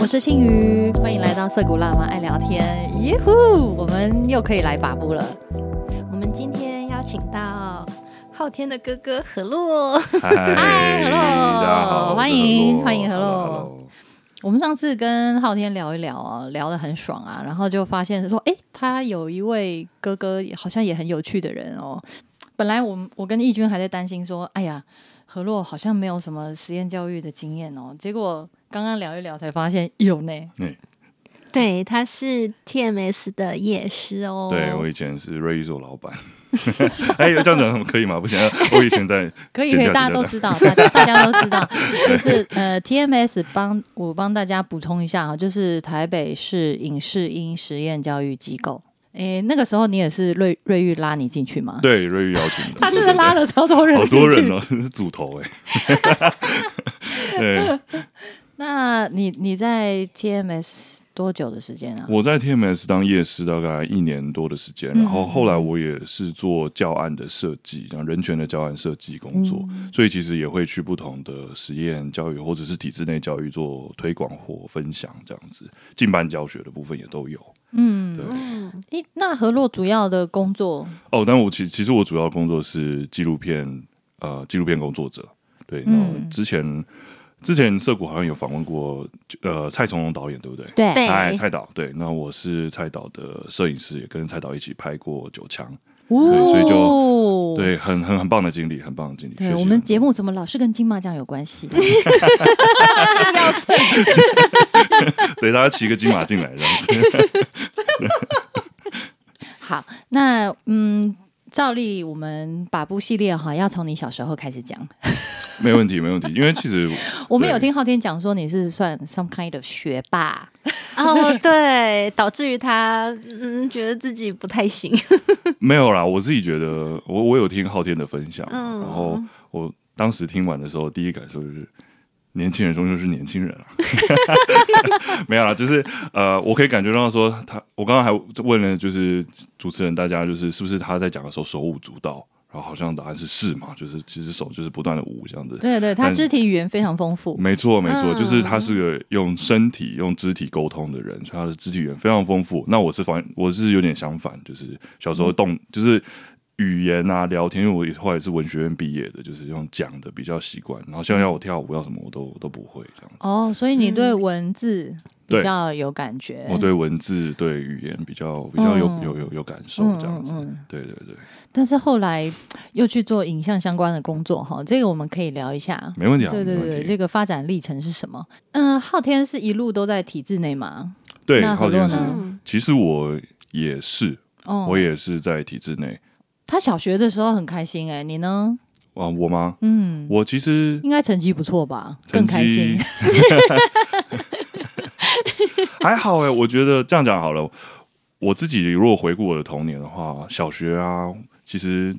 我是青鱼，欢迎来到色谷辣妈爱聊天，耶呼！我们又可以来把布了。我们今天邀请到昊天的哥哥何洛，嗨，何洛，欢迎欢迎何洛。我们上次跟昊天聊一聊啊，聊得很爽啊，然后就发现说，哎，他有一位哥哥，好像也很有趣的人哦。本来我们我跟义军还在担心说，哎呀，何洛好像没有什么实验教育的经验哦，结果刚刚聊一聊才发现有呢。对，他是 TMS 的夜师哦。对我以前是瑞玉做老板，哎，这样讲可以吗？不行，我以前在 可以可以，大家都知道，大家大家都知道，就是呃，TMS 帮我帮大家补充一下哈，就是台北市影视音实验教育机构。诶，那个时候你也是瑞瑞玉拉你进去吗？对瑞玉邀请的，他就是拉了超多人好，多人哦，是组头哎。对，那你你在 TMS 多久的时间啊？我在 TMS 当夜师大概一年多的时间，嗯然后后来我也是做教案的设计，然后人权的教案设计工作，嗯所以其实也会去不同的实验教育或者是体制内教育做推广或分享，这样子进班教学的部分也都有。嗯，诶，那何洛主要的工作，哦，但我其其实我主要工作是纪录片，呃，纪录片工作者。对，嗯然后之前之前涩谷好像有访问过，呃，蔡崇隆导演，对不对？对。对。哎，蔡导，对，那我是蔡导的摄影师，也跟蔡导一起拍过《九强》，哦。所以就对，很很很棒的经历，很棒的经历。对我们节目怎么老是跟金马奖有关系？对大家骑个金马进来这样子。好，那嗯，照例我们把布系列哈，要从你小时候开始讲。没问题，没问题，因为其实 我们有听昊天讲说你是算 some kind of 学霸，哦，对，导致于他嗯觉得自己不太行。没有啦，我自己觉得，我我有听昊天的分享，嗯然后我当时听完的时候，第一感受就是。年轻人终究是年轻人啊，没有啦，就是呃，我可以感觉到说他，我刚刚还问了，就是主持人大家就是是不是他在讲的时候手舞足蹈，然后好像答案是是嘛，就是其实手就是不断的舞这样子，对对，他肢体语言非常丰富。没错，没错，嗯就是他是个用身体、用肢体沟通的人，所以他的肢体语言非常丰富。那我是反，我是有点相反，就是小时候动，就是语言啊、聊天，因为我也后来是文学院毕业的，就是用讲的比较习惯。然后像要我跳舞要什么，我都我都不会这样子。哦，所以你对文字比对较有感觉。我对文字、对语言比较比较有、嗯有有有感受嗯这样子。嗯嗯对对对，但是后来又去做影像相关的工作哈，这个我们可以聊一下。没问题啊，对对对，这个发展历程是什么？嗯，昊天是一路都在体制内嘛？对，那何洛浩天是其实我也是，哦，我也是在体制内。他小学的时候很开心哎、你呢？啊，我吗？嗯，我其实应该成绩不错吧？更成开心绩。还好哎、我觉得这样讲好了。我自己如果回顾我的童年的话，小学啊，其实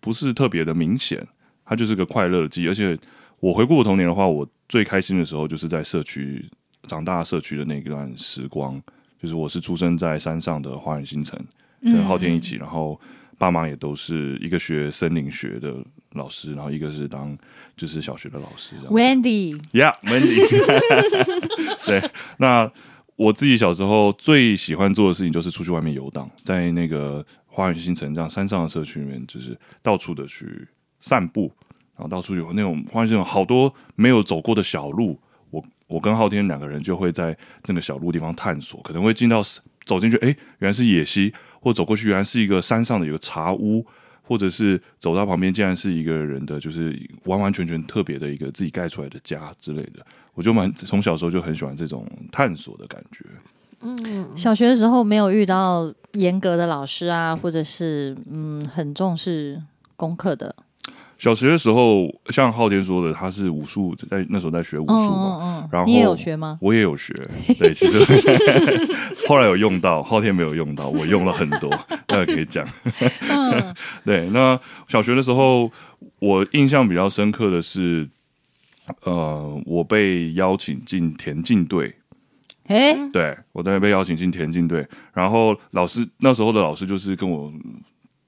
不是特别的明显，它就是个快乐的记忆。而且我回顾我童年的话，我最开心的时候就是在社区长大，社区的那一段时光，就是我是出生在山上的花园新城，跟昊天一起，然后爸妈也都是一个学森林学的老师，然后一个是当就是小学的老师。Wendy，Yeah，Wendy。对，那我自己小时候最喜欢做的事情就是出去外面游荡，在那个花园新城这样山上的社区里面，就是到处的去散步，然后到处有那种花园新城好多没有走过的小路，我我跟昊天两个人就会在那个小路地方探索，可能会进到走进去，哎，原来是野溪，或走过去原来是一个山上的有个茶屋。或者是走到旁边，竟然是一个人的，就是完完全全特别的一个自己盖出来的家之类的，我就蛮从小时候就很喜欢这种探索的感觉。嗯，小学的时候没有遇到严格的老师啊，或者是嗯很重视功课的小学的时候，像昊天说的，他是武术，在那时候在学武术嘛，嗯然后你也有学吗？我也有学，对，其实 后来有用到，昊天没有用到，我用了很多，那个可以讲。嗯 对，那小学的时候，我印象比较深刻的是，呃，我被邀请进田径队，哎、对我在被邀请进田径队，然后老师那时候的老师就是跟我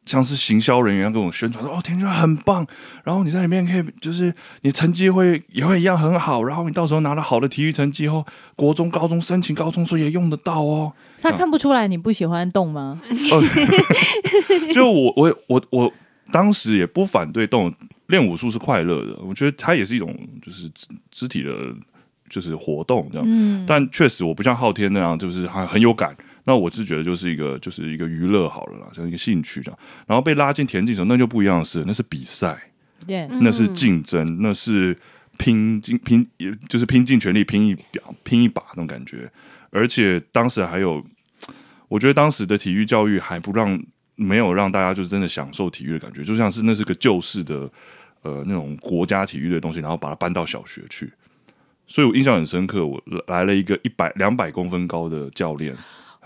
像是行销人员跟我宣传说，哦，田径很棒，然后你在里面可以，就是你成绩会也会一样很好，然后你到时候拿了好的体育成绩后，国中、高中申请高中时候也用得到哦。他看不出来你不喜欢动吗？就我我我我当时也不反对动练武术是快乐的，我觉得它也是一种就是肢肢体的，就是活动这样。嗯，但确实我不像昊天那样，就是还很有感。那我是觉得就是一个就是一个娱乐好了啦，像一个兴趣这样。然后被拉进田径时候，那就不一样的是，那是比赛，对，那是竞争，那是拼尽拼，也就是拼尽全力拼一表拼一把那种感觉。而且当时还有，我觉得当时的体育教育还不让没有让大家就是真的享受体育的感觉，就像是那是个旧式的呃那种国家体育的东西，然后把它搬到小学去。所以我印象很深刻，我来了一个一百两百公分高的教练，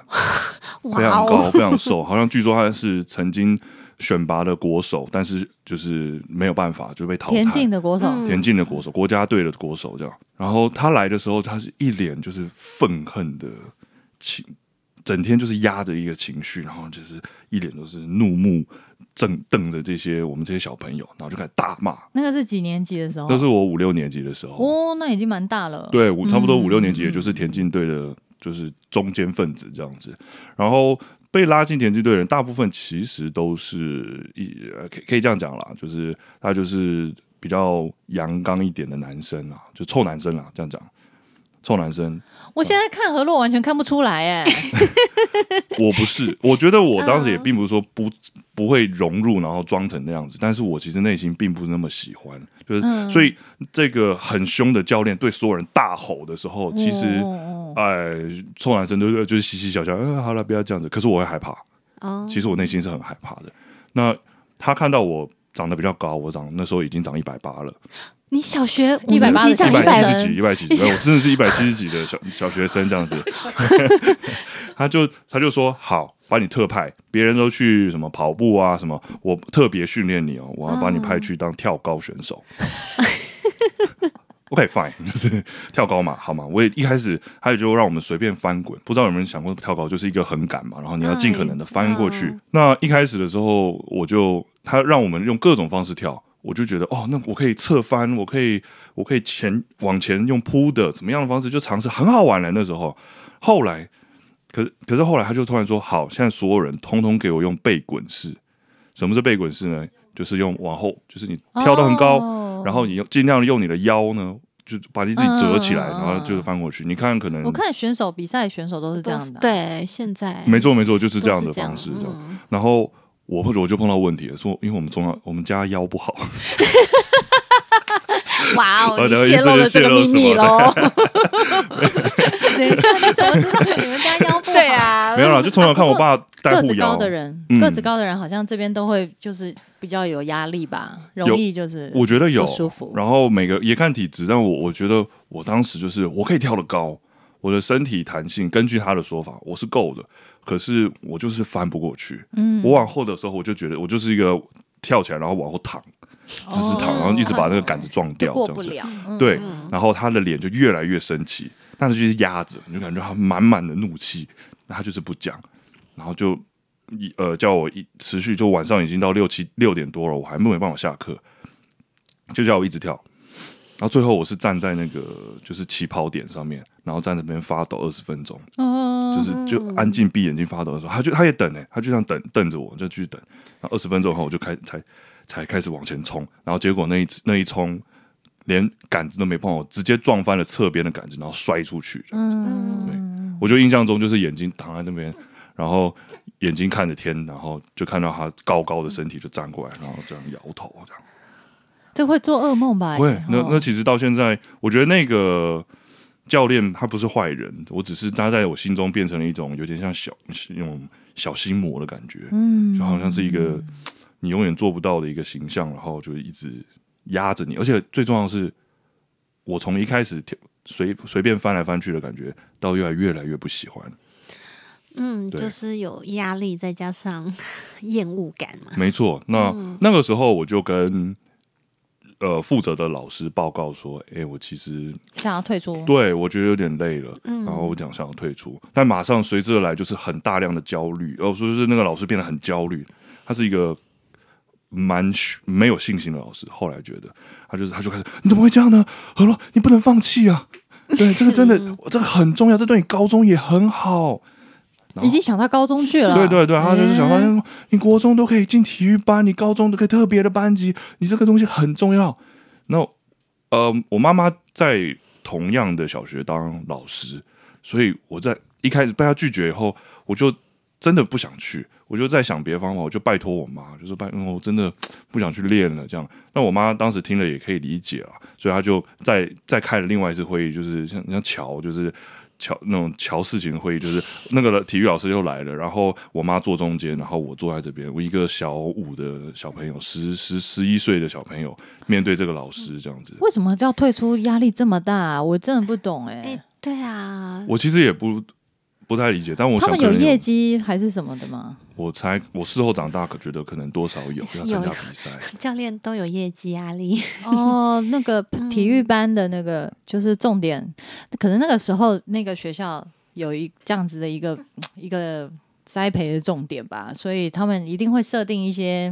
非常高，哦，非常瘦，好像据说他是曾经选拔的国手，但是就是没有办法就被淘汰。田径的国手，嗯田径的国手，国家队的国手这样。然后他来的时候，他是一脸就是愤恨的情，整天就是压着一个情绪，然后就是一脸都是怒目正瞪着这些我们这些小朋友，然后就开始大骂。那个是几年级的时候？那是我五六年级的时候，哦，那已经蛮大了。对，我差不多五六年级，嗯也就是田径队的，就是中间分子这样子。然后被拉进田径队的人，大部分其实都是一可以可以这样讲啦，就是他就是比较阳刚一点的男生啊，就臭男生啦，这样讲。臭男生，我现在看河洛完全看不出来，哎，我不是，我觉得我当时也并不是说不不会融入，然后装成那样子，但是我其实内心并不是那么喜欢，就是、嗯。所以这个很凶的教练对所有人大吼的时候，其实。哎，臭男生都是就是嘻嘻笑笑，嗯，好了，不要这样子。可是我会害怕，哦。其实我内心是很害怕的。那他看到我长得比较高，我长那时候已经长一百八了，你小学180年级长一百七十几，一百七十几，我真的是一百七十几的小 小学生这样子。他就他就说好，把你特派，别人都去什么跑步啊什么，我特别训练你哦，我要把你派去当跳高选手。OK fine，就是跳高嘛，好嘛。我也一开始他也就让我们随便翻滚，不知道有没有人想过跳高就是一个横杆嘛，然后你要尽可能的翻过去。嗯那一开始的时候，我就他让我们用各种方式跳，我就觉得哦，那我可以侧翻，我可以我可以前往前用扑的，怎么样的方式就尝试，很好玩了。那时候，后来，可是可是后来他就突然说，好，现在所有人通通给我用背滚式。什么是背滚式呢？就是用往后，就是你跳得很高，哦然后你用尽量用你的腰呢，就把你自己折起来，然后就是翻过去。你看，可能我看选手比赛选手都是这样的啊，对，现在没错没错，就是都这样的方式。嗯然后我或者我就碰到问题了，说因为我们中央我们家腰不好，哇哦，泄露了这个秘密喽！等一下，你怎么知道你们家腰不好？对，啊，没有啦，就从小看我爸带个子高的人，嗯个子高的人好像这边都会就是比较有压力吧，容易就是我觉得有不舒服然后每个也看体质，但我我觉得我当时就是我可以跳得高，我的身体弹性根据他的说法我是够的，可是我就是翻不过去。嗯我往后的时候，我就觉得我就是一个跳起来然后往后躺，直直躺，哦然后一直把那个杆子撞掉，这样子。不了，嗯对，然后他的脸就越来越生气，但是就是压着，你就感觉他满满的怒气，那他就是不讲，然后就一呃叫我一持续，就晚上已经到六七六点多了，我还没有办法下课，就叫我一直跳，然后最后我是站在那个就是起跑点上面，然后在那边发抖二十分钟，哦，就是就安静闭眼睛发抖的时候，他就他也等呢、他就这样等瞪着我，就继续等。然后二十分钟后，我就开才才开始往前冲，然后结果那一次那一冲，连杆子都没碰，我直接撞翻了侧边的杆子，然后摔出去。这样子嗯，我就印象中就是眼睛躺在那边，然后眼睛看着天，然后就看到他高高的身体就站过来，然后这样摇头，这样。这会做噩梦吧？会那那其实到现在，我觉得那个教练他不是坏人，我只是他在我心中变成了一种有点像小那种小心魔的感觉，嗯。就好像是一个你永远做不到的一个形象，然后就一直压着你，而且最重要的是，我从一开始跳随随便翻来翻去的感觉，到越来越来越不喜欢。嗯，就是有压力，再加上 厌恶感嘛。没错，那、那个时候我就跟呃负责的老师报告说，哎、我其实想要退出，对我觉得有点累了，嗯然后我讲想要退出，但马上随之而来就是很大量的焦虑，然后说是那个老师变得很焦虑，他是一个蛮没有信心的老师。后来觉得他就是他就开始，你怎么会这样呢？何洛，你不能放弃啊！对，这个真的，这个很重要，这对你高中也很好。已经想到高中去了。对对对，他就是想到嗯你国中都可以进体育班，你高中都可以特别的班级，你这个东西很重要。那呃，我妈妈在同样的小学当老师，所以我在一开始被她拒绝以后，我就真的不想去，我就在想别的方法，我就拜托我妈，就是拜，嗯我真的不想去练了。这样，那我妈当时听了也可以理解啊，所以她就再再开了另外一次会议，就是像像乔，就是。乔那种乔事情的会议，就是那个体育老师又来了，然后我妈坐中间，然后我坐在这边，我一个小五的小朋友，十十十一岁的小朋友，面对这个老师这样子，为什么要退出？压力这么大、我真的不懂哎、哎，对啊，我其实也不不太理解，但我他想可能们有业绩还是什么的吗？我猜我事后长大可觉得可能多少有 要参加比赛，教练都有业绩压力，哦，那个 体育班的那个就是重点，可能那个时候那个学校有一这样子的一个 一个栽培的重点吧，所以他们一定会设定一些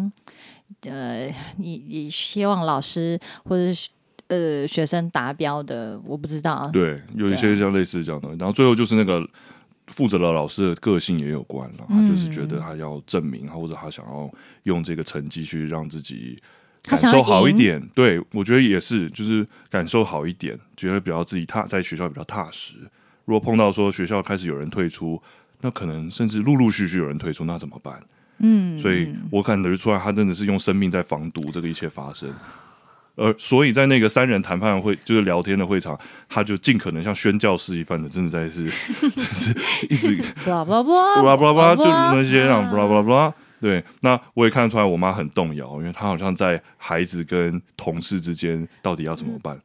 呃，你你希望老师或者是呃学生达标的，我不知道啊。对，有一些像类似这样的，然后最后就是那个负责的老师的个性也有关了，他就是觉嗯得他要证明，或者他想要用这个成绩去让自己感受好一点。对我觉得也是，就是感受好一点，觉得比较自己踏在学校比较踏实。如果碰到说学校开始有人退出，那可能甚至陆陆续续有人退出，那怎么办？嗯，所以我感觉出来，他真的是用生命在防毒这个一切发生。而所以在那个三人谈判会，就是聊天的会场，他就尽可能像宣教士一般的，真的在是，就是一直 巴拉就啦那些让巴拉巴拉巴拉。对，那我也看得出来，我妈很动摇，因为她好像在孩子跟同事之间到底要怎么办。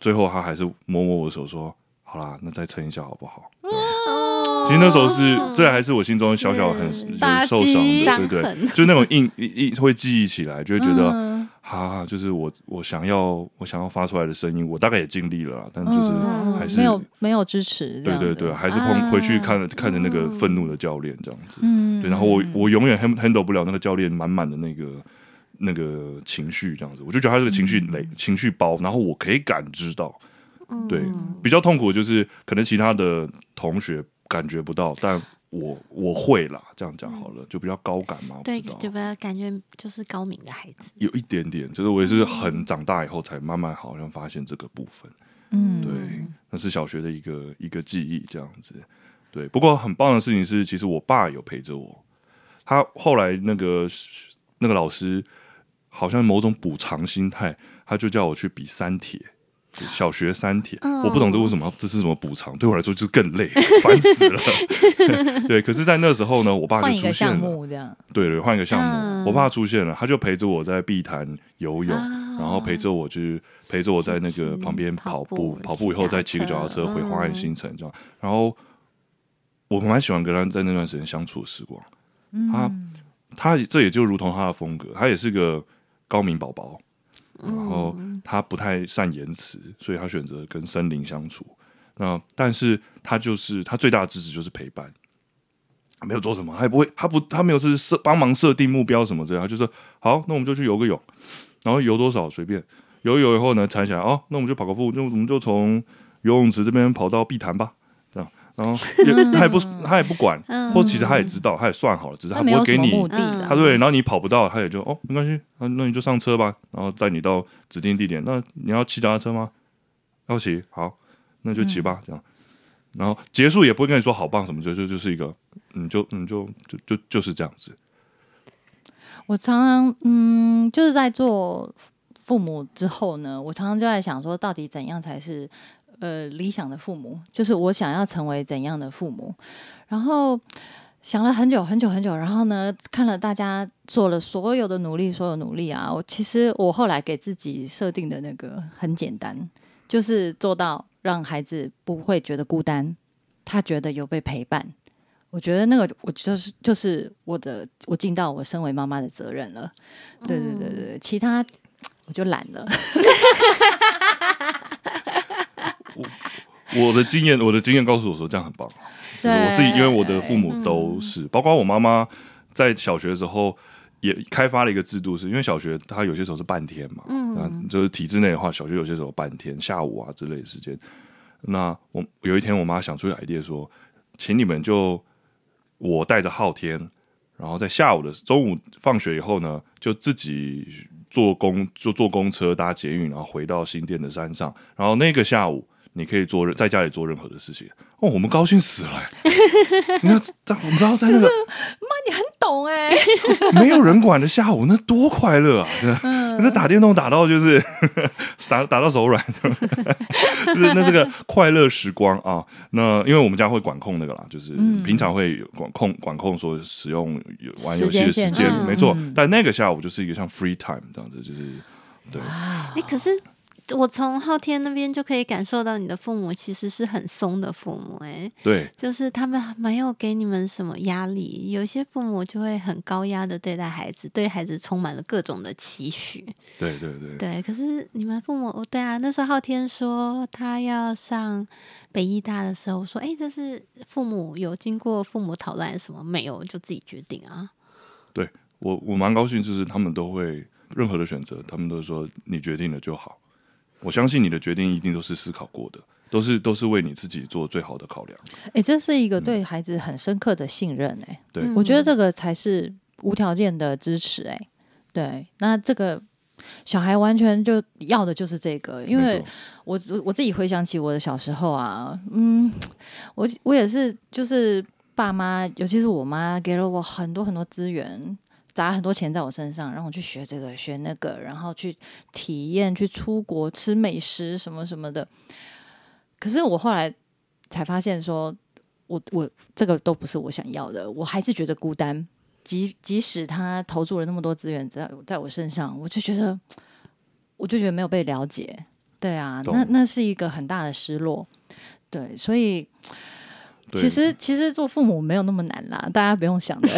最后，她还是摸摸我的手说：“好啦，那再撑一下好不好？”其实那时候是，这还是我心中小小很是。就是受伤的，对不对？就那种印印会记忆起来，就会觉得嗯。哈，就是我我想要我想要发出来的声音，我大概也尽力了，但就是嗯。还是没有没有支持，对对对，还是碰啊。回去看着看着那个愤怒的教练这样子，嗯。对，然后我我永远 hand- handle 不了那个教练满满的那个那个情绪这样子，我就觉得他这个情绪累情绪包，然后我可以感知到，对，比较痛苦的就是可能其他的同学感觉不到，但我我会啦，这样讲好了，就比较高感嘛，对，就比较感觉就是高明的孩子，有一点点，就是我也是很长大以后才慢慢好像发现这个部分。嗯对，那是小学的一个一个记忆这样子。对，不过很棒的事情是，其实我爸有陪着我。他后来那个那个老师好像某种补偿心态，他就叫我去比三铁。就小学三天，我不懂这为什么这是什么补偿，对我来说就是更累，烦死了。对，可是，在那时候呢，我爸就出现了。对对，换一个项目，嗯我爸出现了，他就陪着我在碧潭游泳，啊然后陪着我去陪着我在那个旁边跑跑步，跑步以后再骑个脚踏车骑脚踏车回花园新城这样。然后我蛮喜欢跟他在那段时间相处的时光。他他这也就如同他的风格，他也是个高明宝宝，然后他不太善言辞，所以他选择跟森林相处。那但是他就是他最大的支持就是陪伴，没有做什么，他也不会，他不他没有是设帮忙设定目标什么这样，他就是好，那我们就去游个泳，然后游多少随便，游一游以后呢，踩起来哦，那我们就跑个步，那我们就从游泳池这边跑到碧潭吧，然后也他也不他也不管，或其实他也知道，他也算好了，只是他不会给你目的的，他对，然后你跑不到，他也就哦没关系，那那你就上车吧，然后载你到指定地点。那你要骑脚踏车吗？要骑，好，那就骑吧，这样。然后结束也不会跟你说好棒什么，就就就是一个，你，就你就就就就是这样子。我常常嗯，就是在做父母之后呢，我常常就在想说，到底怎样才是呃理想的父母？就是我想要成为怎样的父母？然后想了很久很久很久，然后呢，看了大家做了所有的努力，所有努力啊，我其实我后来给自己设定的那个很简单，就是做到让孩子不会觉得孤单，他觉得有被陪伴。我觉得那个我就是就是我的我尽到我身为妈妈的责任了。对对对对，其他我就懒了。我的经验，我的经验告诉我说这样很棒。对是我是因为我的父母都是，包括我妈妈在小学的时候也开发了一个制度是，因为小学它有些时候是半天嘛，嗯，就是体制内的话，小学有些时候半天，下午啊之类的时间。那我有一天，我妈想出一个 idea 说，请你们就我带着昊天，然后在下午的中午放学以后呢，就自己坐公就坐公车搭捷运，然后回到新店的山上，然后那个下午你可以做任在家里做任何的事情。哦，我们高兴死了！你知道，我们知道在那个妈，你很懂哎，没有人管的下午，那多快乐啊！真的那打电动打到就是打打到手软，就是那是个快乐时光啊。那因为我们家会管控那个啦，就是平常会管控管控说使用玩游戏的时间，没错。但那个下午就是一个像 free time 这样子，就是对。哎，可是。我从昊天那边就可以感受到你的父母其实是很松的父母，哎，对，就是他们没有给你们什么压力。有些父母就会很高压的对待孩子，对孩子充满了各种的期许。对对对，对。可是你们父母，对啊，那时候昊天说他要上北医大的时候，我说，哎，这是父母有经过父母讨论什么没有，就自己决定啊。对我，我蛮高兴，就是他们都会任何的选择，他们都说你决定了就好。我相信你的决定一定都是思考过的，都是都是为你自己做最好的考量。哎，这是一个对孩子很深刻的信任，哎，对，我觉得这个才是无条件的支持，哎，对，那这个小孩完全就要的就是这个，因为我我自己回想起我的小时候啊，嗯，我我也是，就是爸妈，尤其是我妈，给了我很多很多资源。砸很多钱在我身上，让我去学这个学那个，然后去体验，去出国吃美食什么什么的。可是我后来才发现，说我我这个都不是我想要的，我还是觉得孤单。即即使他投注了那么多资源在在我身上，我就觉得我就觉得没有被了解。对啊，那那是一个很大的失落。对，所以。其实其实做父母没有那么难啦，大家不用想的。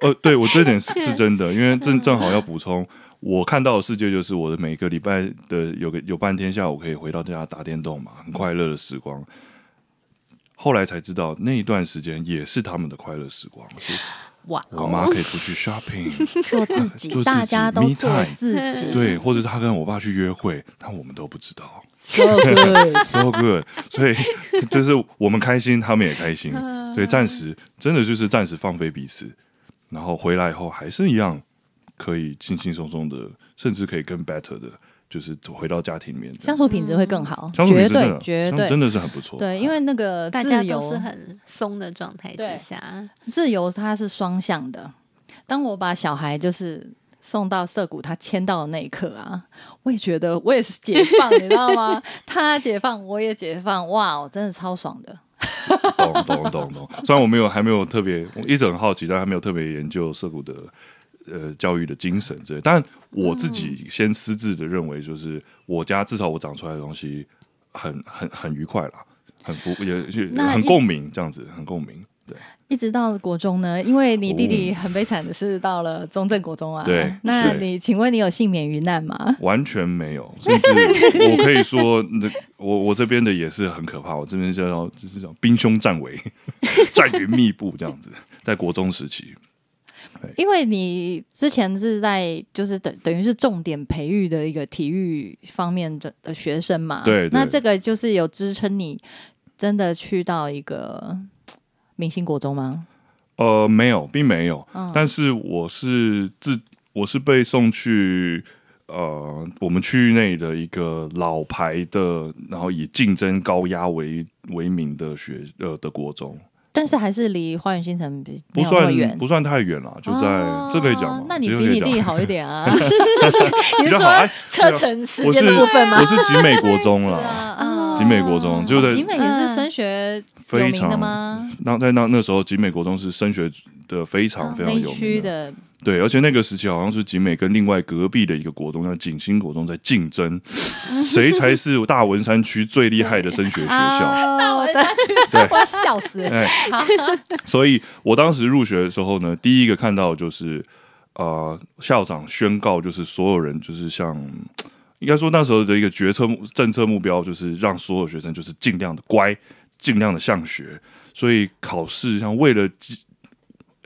呃，对我这点是 是真的，因为正正好要补充，我看到的世界就是我的每个礼拜的有个有半天下午可以回到家打电动嘛，很快乐的时光。后来才知道那一段时间也是他们的快乐时光。哇！我妈可以出去 shopping，做自己，大家都做自己。对，或者是她跟我爸去约会，但我们都不知道。So good, so good。所以就是我们开心，他们也开心。对暂时真的就是暂时放飞彼此，然后回来以后还是一样可以轻轻松松的，甚至可以更 better 的，就是回到家庭里面，相处品质会更好。绝对绝对真的是很不错。对，因为那个大家都是很松的状态之下，自由它是双向的。当我把小孩就是。送到涩谷，他签到的那一刻啊，我也觉得我也是解放，你知道吗？他解放，我也解放，哇，我真的超爽的。懂懂懂懂。虽然我没有还没有特别，我一直很好奇，但还没有特别研究涩谷的呃教育的精神之类。但我自己先私自的认为，就是我家至少我长出来的东西很很很愉快啦，很服也很共鸣，这样子很共鸣。对，一直到国中呢，因为你弟弟很悲惨的是到了中正国中啊。对，那你请问你有幸免于难吗？完全没有，甚至我可以说，那我我这边的也是很可怕。我这边叫就是叫兵凶战危，战云密布这样子，在国中时期。因为你之前是在就是等等于是重点培育的一个体育方面的的学生嘛。对，那这个就是有支撑你真的去到一个。明星国中吗？呃，没有，并没有。但是我是自我是被送去呃我们区域内的一个老牌的，然后以竞争高压为为名的学呃的国中。但是还是离花园新城比不算远，不算太远了，就在这可以讲吗？那你比你弟弟好一点啊？你是说车程时间的部分吗？我是集美国中了。集美国中就在集美也是升学非常的吗？那在那那时候，集美国中是升学的非常非常有名的。对，而且那个时期好像是集美跟另外隔壁的一个国中叫景兴国中在竞争，谁才是大文山区最厉害的升学学校？大文山区，我要笑死！哎，所以我当时入学的时候呢，第一个看到就是呃校长宣告，就是所有人就是像。应该说那时候的一个决策政策目标就是让所有学生就是尽量的乖，尽量的向学。所以考试像为了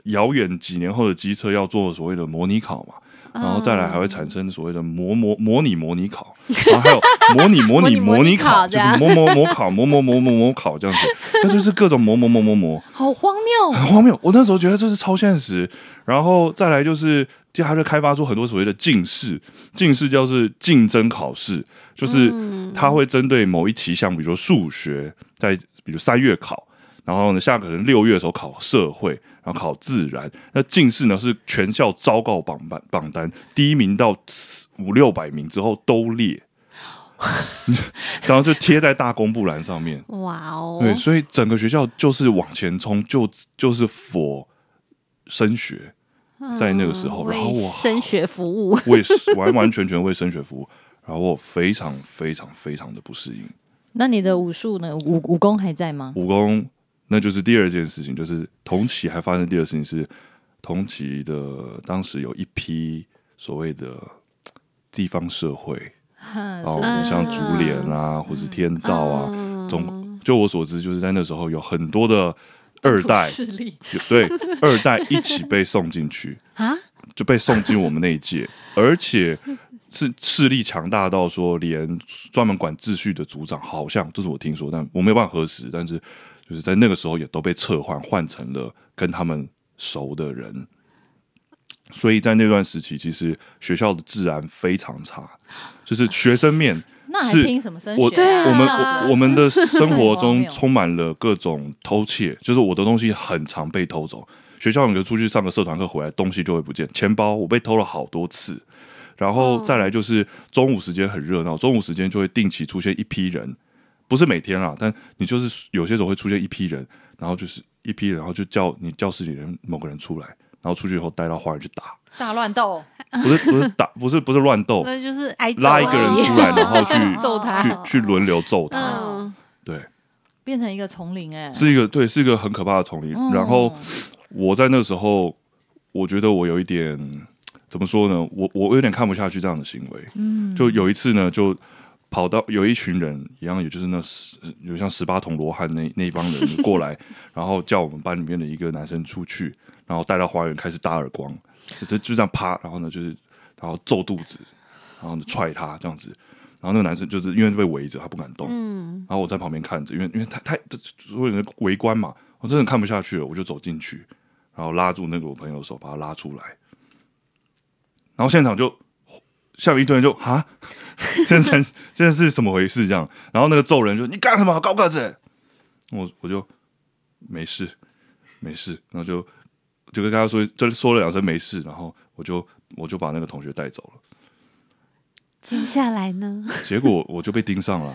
遥远几年后的机测要做所谓的模拟考嘛，然后再来还会产生所谓的模模模拟模拟考，然后还有 模拟模拟模拟考，就是模模模考模模模模模考这样子，那就是各种模模模模模，好荒谬，很荒谬。我那时候觉得这是超现实，然后再来就是，就他就开发出很多所谓的竞试，竞试就是竞争考试，就是他会针对某一期项，比如说数学，在比如三月考。然后呢，下可能六月的时候考社会，然后考自然。那进士呢是全校昭告榜榜榜单，第一名到五六百名之后都列，然后就贴在大公布栏上面。哇哦！对，所以整个学校就是往前冲，就就是佛升学，在那个时候，然后我升学服务，为完完全全为升学服务，然后我非常非常非常的不适应。那你的武术呢？武武功还在吗？武功。那就是第二件事情，就是同期还发生第二事情是同期的，当时有一批所谓的地方社会，然后像竹联啊，或是天道啊，总就我所知，就是在那时候有很多的二代势力，对二代一起被送进去 啊，就被送进我们那一届，而且是势力强大到说，连专门管秩序的组长，好像这是我听说，但我没有办法核实，但是。就是在那个时候也都被撤换，换成了跟他们熟的人，所以在那段时期，其实学校的治安非常差，就是学生面那还拼什么升学？我我们我我们的生活中 充满了各种偷窃，就是我的东西很常被偷走。学校有个出去上个社团课回来，东西就会不见，钱包我被偷了好多次。然后再来就是中午时间很热闹，中午时间就会定期出现一批人。不是每天啦，但你就是有些时候会出现一批人，然后就是一批人，然后就叫你教室里人某个人出来，然后出去以后带到花园去打，炸乱斗，不是不是打，不是不是乱斗，那就是挨拉一个人出来，然后去 揍他，去去轮流揍他，对，变成一个丛林哎，是一个对，是一个很可怕的丛林。然后我在那时候，我觉得我有一点怎么说呢？我我有点看不下去这样的行为，嗯，就有一次呢，就。跑到有一群人一样，也就是那十有像十八铜罗汉那那一帮人过来，然后叫我们班里面的一个男生出去，然后带到花园开始打耳光，就是就这样趴，然后呢就是然后揍肚子，然后呢踹他这样子，然后那个男生就是因为被围着，他不敢动，嗯，然后我在旁边看着，因为因为太太所有人围观嘛，我真的看不下去了，我就走进去，然后拉住那个我朋友的手，把他拉出来，然后现场就。下面一堆人就啊，现在现在是什么回事？这样，然后那个揍人就你干什么？高个子，我我就没事没事，然后就就跟大家说，就说了两声没事，然后我就我就把那个同学带走了。接下来呢？结果我就被盯上了，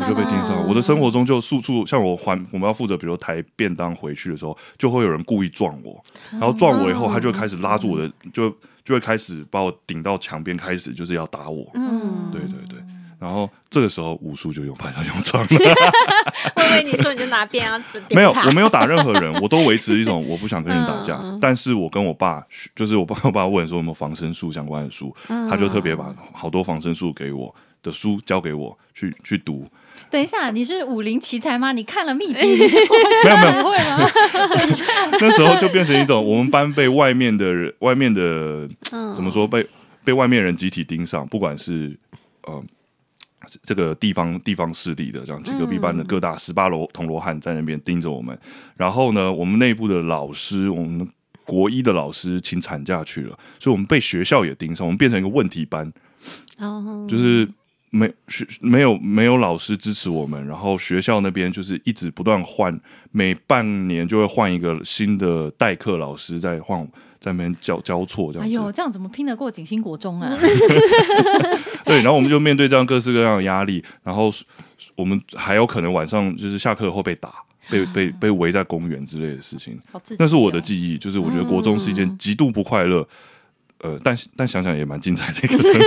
我就被盯上了。我的生活中就处处像我还我们要负责，比如抬便当回去的时候，就会有人故意撞我，然后撞我以后，他就开始拉住我的就。就会开始把我顶到墙边，开始就是要打我。嗯，对对对。然后这个时候武术就用派上用场了。我以为你说你就拿鞭啊，没有，我没有打任何人，我都维持一种我不想跟人打架。但是我跟我爸，就是我爸，我爸问说有没有防身术相关的书，他就特别把好多防身术给我的书交给我去去读。等一下，你是武林奇才吗？你看了秘籍就 没有没有会吗？等一下，那时候就变成一种我们班被外面的人、外面的怎么说被被外面人集体盯上，不管是呃这个地方地方势力的这样，隔壁班的各大十八罗铜锣汉在那边盯着我们，然后呢，我们内部的老师，我们国一的老师请产假去了，所以我们被学校也盯上，我们变成一个问题班，就是。没学没有没有老师支持我们，然后学校那边就是一直不断换，每半年就会换一个新的代课老师在换，在那边交交错这样。哎呦，这样怎么拼得过景星国中啊？对，然后我们就面对这样各式各样的压力，然后我们还有可能晚上就是下课后被打，被 被被围在公园之类的事情。那是我的记忆，就是我觉得国中是一件极度不快乐。呃，但但想想也蛮精彩的一个 生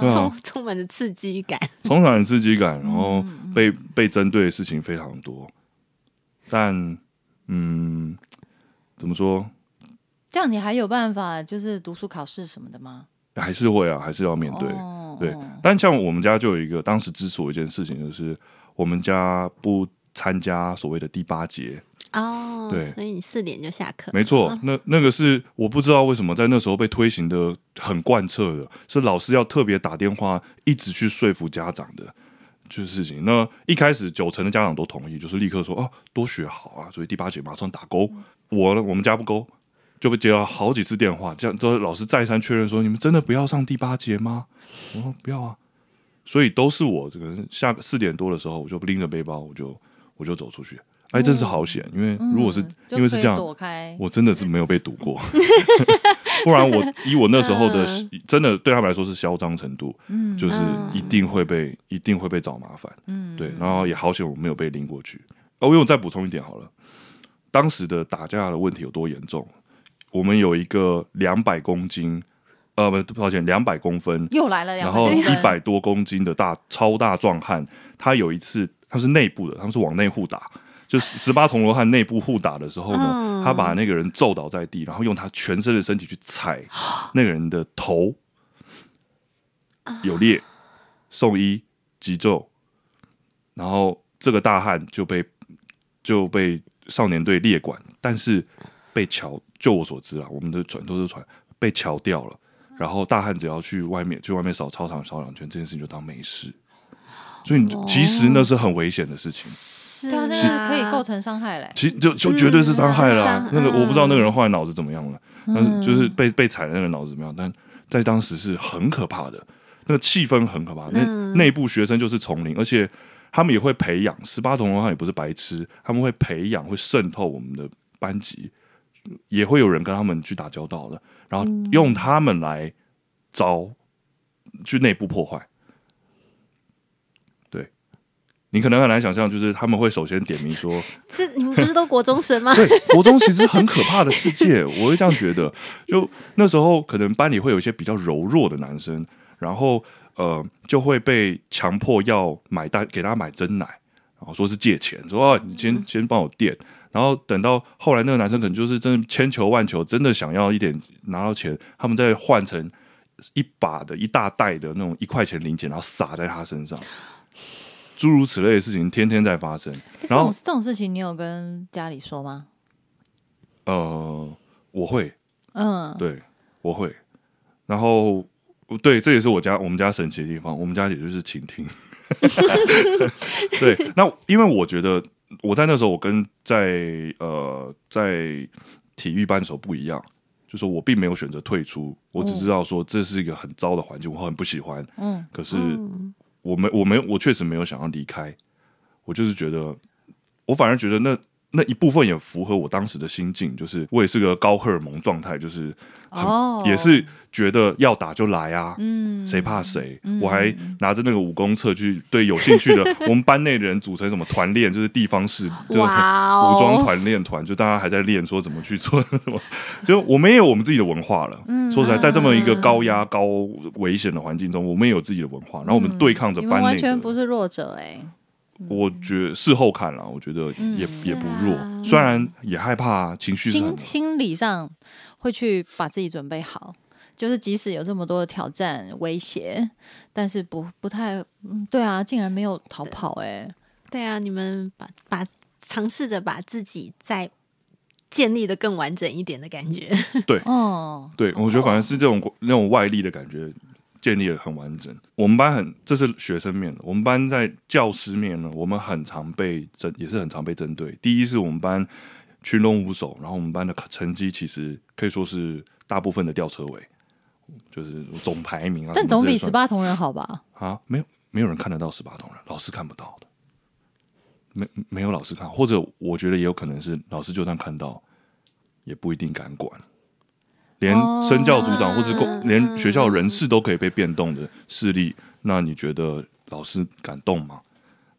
活，充充满着刺激感，充满刺激感，然后被被针对的事情非常多，但嗯，怎么说？这样你还有办法就是读书考试什么的吗？还是会啊，还是要面对。对，但像我们家就有一个当时支持我一件事情，就是我们家不参加所谓的第八节。哦，对所以你四点就下课，没错，那那个是我不知道为什么在那时候被推行的很贯彻的，是老师要特别打电话一直去说服家长的。就是事情，那一开始九成的家长都同意，就是立刻说哦，多学好啊，所以第八节马上打勾。我呢，我们家不勾，就被接到好几次电话，这样都老师再三确认说，你们真的不要上第八节吗？我说不要啊，所以都是我这个下四点多的时候，我就拎着背包，我就我就走出去。哎，真是好险，因为如果是、因为是这样，躲开，我真的是没有被堵过，不然我以我那时候的嗯。真的对他们来说是嚣张程度，嗯。就是嗯一定会被一定会被找麻烦，嗯。对，然后也好险我没有被拎过去。哦，因为我再补充一点好了，当时的打架的问题有多严重？我们有一个两百公斤，呃，不，抱歉，两百公分，又来了两然后一百多公斤的大超大壮汉，他有一次他是内部的，他们是往内互打，就十八铜锣汉内部互打的时候呢，嗯。他把那个人揍倒在地，然后用他全身的身体去踩 那个人的头，有裂，送医急救，然后这个大汉就被就被少年队列管，但是被乔，就我所知啊，我们的船都是船被桥掉了。然后大汉只要去外面去外面扫操场扫两圈，这件事情就当没事。所以你哦其实那是很危险的事情，是对啊，那个可以构成伤害嘞。其实就就绝对是伤害了啊、嗯那个我不知道那个人嗯后来脑子怎么样了，但是就是被被踩的那个脑子怎么样，但在当时是很可怕的，那个气氛很可怕。那嗯内部学生就是丛林，而且他们也会培养十八铜的话也不是白痴，他们会培养会渗透我们的班级，也会有人跟他们去打交道的，然后用他们来招去内部破坏。对，你可能很难想象，就是他们会首先点名说，是你们不是都国中生吗？对，国中其实很可怕的世界，我会这样觉得。就那时候，可能班里会有一些比较柔弱的男生，然后呃，就会被强迫要买单给他买真奶，然后说是借钱，说啊，你先先帮我垫。然后等到后来，那个男生可能就是真的千求万求，真的想要一点拿到钱，他们再换成一把的一大袋的那种一块钱零钱，然后撒在他身上。诸如此类的事情天天在发生。然后种这种事情，你有跟家里说吗？呃，我会，嗯，对，我会。然后，对，这也是我家我们家神奇的地方。我们家也就是倾听。对，那因为我觉得我在那时候，我跟在呃在体育班的时候不一样，就是我并没有选择退出，我只知道说这是一个很糟的环境，我很不喜欢。嗯，可是嗯我没我没我确实没有想要离开，我就是觉得，我反而觉得那那一部分也符合我当时的心境，就是我也是个高荷尔蒙状态，就是、哦也是觉得要打就来啊，嗯谁怕谁？嗯我还拿着那个武功册去对有兴趣的 我们班内的人组成什么团练，就是地方式这哇哦武装团练团，就大家还在练说怎么去做什么，就我们也有我们自己的文化了。嗯说实在，在这么一个高压、高危险的环境中，我们也有自己的文化，然后我们对抗着班内完。全不是弱者哎、我觉事后看了，我觉得也、也不弱，啊。虽然也害怕，情绪心心理上会去把自己准备好，就是即使有这么多的挑战威胁，但是不不太，嗯，对啊，竟然没有逃跑哎、对啊，你们把把尝试着把自己再建立的更完整一点的感觉。对哦，对，我觉得反而是这种那种外力的感觉建立的很完整。我们班很，这是学生面的，我们班在教师面呢，我们很常被针，也是很常被针对。第一是我们班群龙无首，然后我们班的成绩其实可以说是大部分的吊车尾，就是总排名啊，但总比十八铜人好吧？啊，没有没有人看得到十八铜人，老师看不到的，没没有老师看，或者我觉得也有可能是老师就算看到，也不一定敢管。连哦身教组长或者连学校人事都可以被变动的势力，那你觉得老师敢动吗？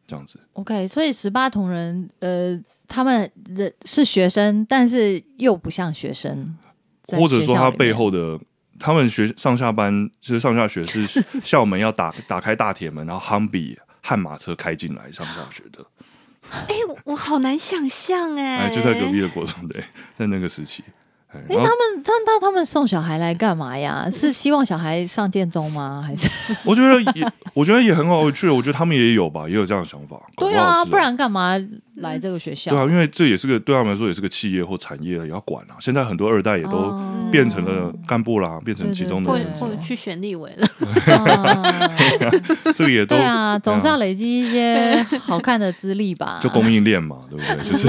这样子，OK，所以十八同人，呃，他们人是学生，但是又不像学生，在或者说他背后的，他们学上下班就是上下学是 校门要打打开大铁门，然后夯比悍马车开进来上下学的，哎、我我好难想象哎、哎，就在隔壁的国中对，在那个时期，哎他们他他他们送小孩来干嘛呀？是希望小孩上建中吗？还是 我觉得也，我觉得也很好有趣。我觉得他们也有吧，也有这样的想法。对啊，不然干嘛来这个学校？对啊，因为这也是个对他们来说也是个企业或产业，也要管啊。现在很多二代也都哦变成了干部啦，变成其中的或或者去选立委了，啊 这个也都对啊，总是要累积一些 好看的资历吧。就供应链嘛，对不对？就是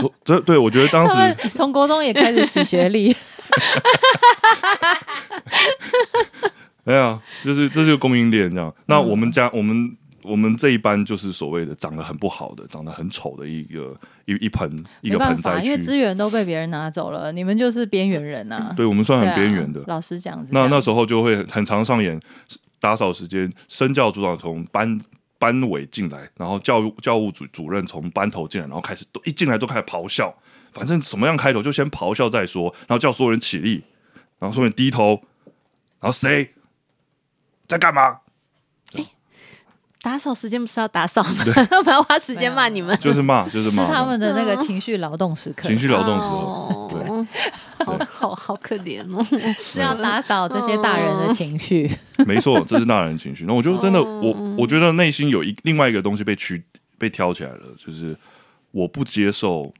说，这对我觉得当时从国中也开始洗学历，没有，就是这就是供应链这样。那我们家我们我们这一班就是所谓的长得很不好的、长得很丑的一个一一盆一个盆栽区因为资，源都被别人拿走了，你们就是边缘人呐。对我们算很边缘的。老实讲那，那时候就会很常上演打扫时间，身教组长从班班尾进来，然后教务教务主主任从班头进来，然后开始都一进来都开始咆哮，反正什么样开头就先咆哮再说，然后叫所有人起立，然后所有人低头，然后谁在干嘛？打扫时间不是要打扫吗？不要花时间骂你们。就是骂，就是是骂他们的那个情绪劳动时刻，情绪劳动时刻。对哦，好好好可怜哦。是要打扫这些大人的情绪。没错，这是大人情绪。那我就真的，我我觉得内心有一另外一个东西被取被挑起来了，就是我不接受，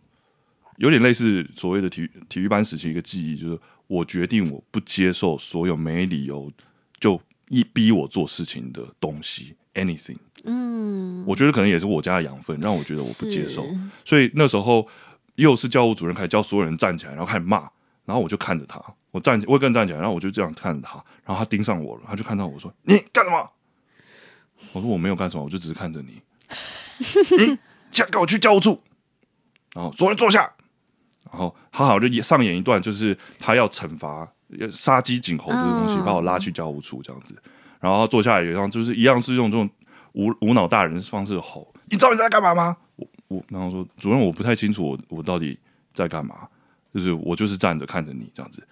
有点类似所谓的体育体育班时期一个记忆，就是我决定我不接受所有没理由就一逼我做事情的东西，anything。嗯，我觉得可能也是我家的养分，让我觉得我不接受。所以那时候又是教务主任开始叫所有人站起来，然后开始骂，然后我就看着他，我站起，我也跟人站起来，然后我就这样看着他，然后他盯上我了，他就看到我说：“你干什么？”我说：“我没有干什么，我就只是看着你。”你现在跟我去教务处，然后所有人坐下，然后他好像就上演一段，就是他要惩罚呃杀鸡儆猴这个东西，嗯把我拉去教务处这样子，然后他坐下来，然后就是一样是用这种无无脑大人的方式吼：“你知道你在干嘛吗？”我我然后说：“主任，我不太清楚我我到底在干嘛，就是我就是站着看着你这样子。”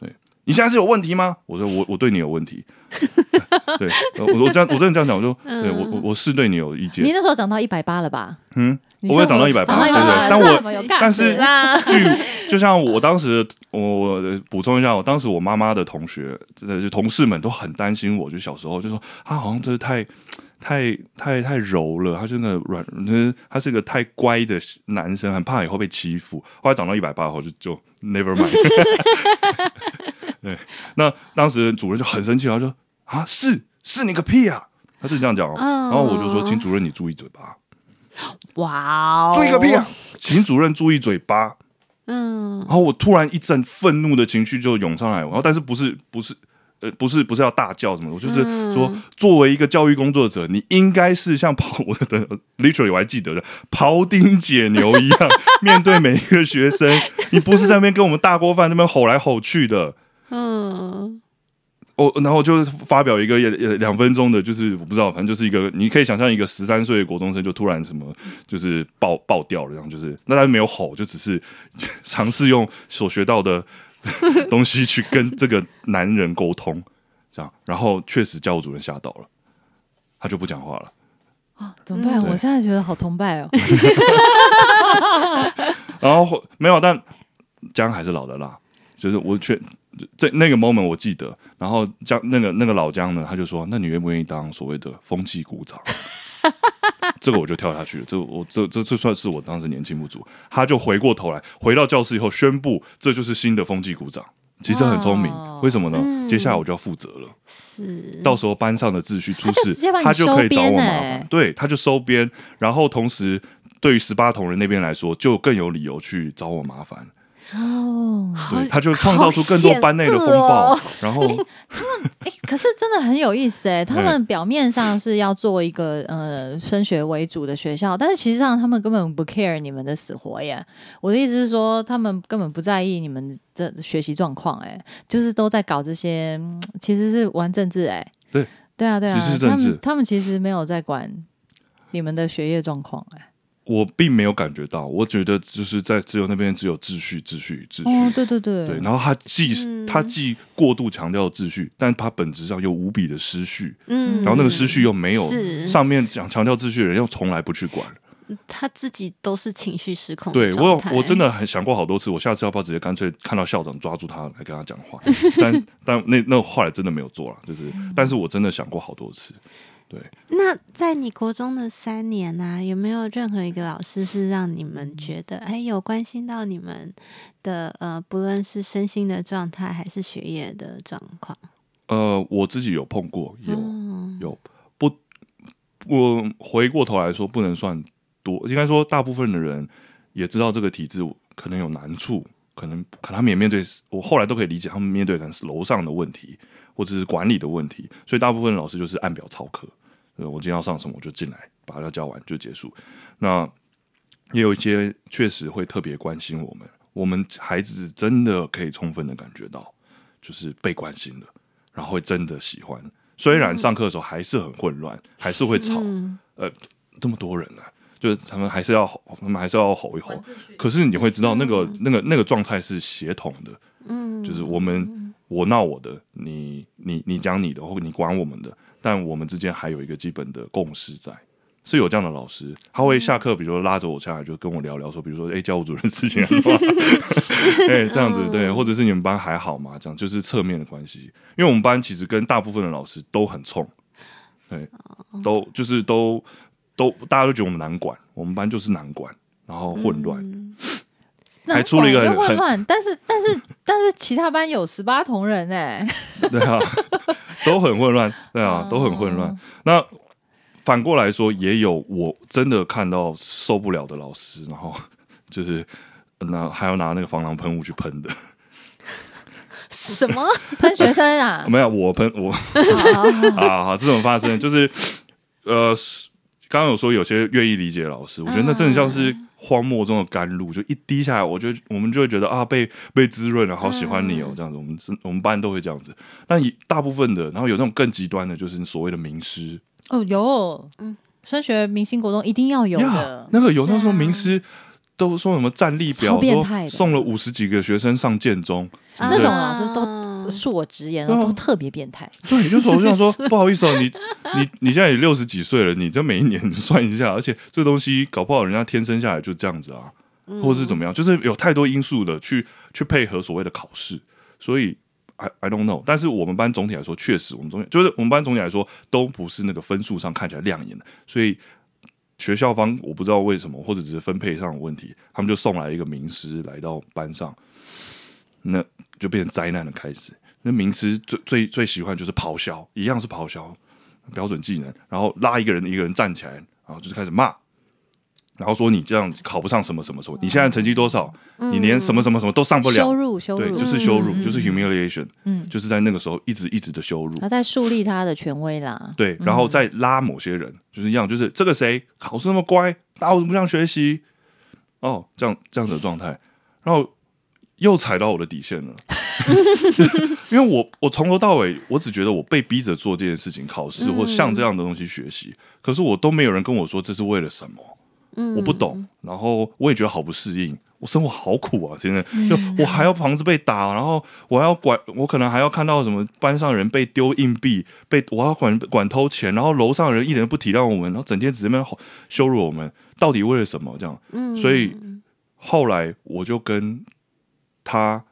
对你现在是有问题吗？我说我我对你有问题，对，呃我我这样我真的这样讲，我说对我我我是对你有意见你，那时候长到一百八了吧？嗯，你我会长到180长到一百八，对对但我但是啦，据 就像我当时，我我补充一下，我当时我妈妈的同学，呃，就同事们都很担心我，就小时候就说他好像真是太太太太柔了，他真的软，呃他是一个太乖的男生，很怕以后被欺负。后来长到一百八后就就 never mind。对，那当时主任就很生气，他说啊，是是你个屁啊！他就这样讲哦，然后我就说，请主任你注意嘴巴，哇哦，注意个屁啊！请主任注意嘴巴。嗯，然后我突然一阵愤怒的情绪就涌上来，然后但是不是不是呃不是不是要大叫什么，我就是说，作为一个教育工作者，你应该是像庖我的 literally 我还记得的庖丁解牛一样，面对每一个学生，你不是在那边跟我们大锅饭那边吼来吼去的。嗯，哦，然后就发表一个也也两分钟的，就是我不知道，反正就是一个，你可以想象一个十三岁的国中生就突然什么，就是爆爆掉了，这样就是，那他没有吼，就只是 尝试用所学到的 东西去跟这个男人沟通，这样，然后确实教务主任吓到了，他就不讲话了。啊怎么办？对我现在觉得好崇拜哦。然后后没有，但姜还是老的辣，就是我确这那个 moment 我记得，然后姜那个那个老姜呢，他就说：“那你愿不愿意当所谓的风气股长？” 这个我就跳下去了，这我这这这算是我当时年轻不足，他就回过头来，回到教室以后宣布，这就是新的风气股长。其实很聪明，为什么呢？嗯接下来我就要负责了。是，到时候班上的秩序出事他就可以找我麻烦。对，他就收编，然后同时对于十八铜人那边来说，就更有理由去找我麻烦。哦，对，他就创造出更多班内的风暴然后 哎，可是真的很有意思哎，他们表面上是要做一个呃升学为主的学校，但是其实上他们根本不 care 你们的死活耶。我的意思是说，他们根本不在意你们这学习状况，哎，就是都在搞这些，嗯其实是玩政治哎。对，对啊，对啊，他们他们其实没有在管你们的学业状况哎。我并没有感觉到，我觉得就是在只有那边只有秩序、秩序、秩序。哦，对对对，对，然后他既嗯。他既过度强调秩序，但他本质上又无比的失序，嗯，然后那个失序又没有上面讲强调秩序的人又从来不去管，他自己都是情绪失控对我有我真的很想过好多次，我下次要不要直接干脆看到校长抓住他来跟他讲话？但 但那那后来真的没有做了，就是，但是我真的想过好多次。那在你国中的三年呢、有没有任何一个老师是让你们觉得哎有关心到你们的呃，不论是身心的状态还是学业的状况？呃，我自己有碰过，有、嗯有。不，我回过头来说，不能算多，应该说大部分的人也知道这个体制可能有难处，可能可能他们也面对，我后来都可以理解他们面对可能是楼上的问题，或者是管理的问题，所以大部分老师就是按表操课，呃，我今天要上什么我就进来把它教完就结束。那也有一些确实会特别关心我们，我们孩子真的可以充分的感觉到，就是被关心了，然后会真的喜欢。虽然上课的时候还是很混乱，还是会吵，嗯呃，这么多人呢、就是他们还是要吼，他们还是要吼一吼。可是你会知道，那个、那个、那个状态是协同的，嗯，就是我们我闹我的，你你你讲你的，或你管我们的，但我们之间还有一个基本的共识在。是有这样的老师，他会下课，比如说拉着我下来，就跟我聊聊说，比如说，哎、教务主任事情很多，哎、这样子对，或者是你们班还好吗？这样就是侧面的关系，因为我们班其实跟大部分的老师都很冲，对，都就是都都大家都觉得我们难管，我们班就是难管，然后混乱，还出了一个很混乱，但是但是但是其他班有十八同仁哎、对啊，都很混乱，对啊，都很混乱。那反过来说，也有我真的看到受不了的老师，然后 就是那还要拿那个防狼喷雾去喷的。什么？喷学生啊，没有，我喷我好啊，好，这种发生就是呃，刚刚有说有些愿意理解的老师，我觉得那真的像是荒漠中的甘露，就一滴下来，我就我们就会觉得啊，被被滋润了，好喜欢你哦，这样子。我们是我们班都会这样子，但以大部分的，然后有那种更极端的，就是所谓的名师。哦有，嗯，升学明星国中一定要有呀的，那个有那时候名师都说什么战力表，超变态送了五十几个学生上建中，那种啊老师都恕我直言哦，嗯都特别变态。对，就是我就想说，不好意思哦，你你你现在也六十几岁了，你这每一年算一下，而且这东西搞不好人家天生下来就这样子啊，或者是怎么样，就是有太多因素的去去配合所谓的考试，所以 I I don't know。但是我们班总体来说，确实我们总体就是我们班总体来说都不是那个分数上看起来亮眼的，所以学校方我不知道为什么，或者只是分配上的问题，他们就送来一个名师来到班上，那就变成灾难的开始。那名师最最最喜欢就是咆哮，一样是咆哮，标准技能，然后拉一个人一个人站起来，然后就是开始骂，然后说你这样考不上什么什么什么，你现在成绩多少？你连什么什么什么都上不了，对，辱羞辱，就是羞辱，嗯就是 humiliation，嗯，就是在那个时候一直一直的羞辱。他在树立他的权威啦。对，然后再拉某些人，就是一样，就是这个谁考试那么乖，打我怎么不想学习？哦，这样这样子的状态，然后又踩到我的底线了，因为我我从头到尾，我只觉得我被逼着做这件事情，考试或像这样的东西学习，可是我都没有人跟我说这是为了什么，我不懂，然后我也觉得好不适应。我生活好苦啊！现在就我还要房子被打，然后我还要管，我可能还要看到什么班上人被丢硬币，被我要管管偷钱，然后楼上人一点都不体谅我们，然后整天只在那羞辱我们，到底为了什么？这样，所以后来我就跟他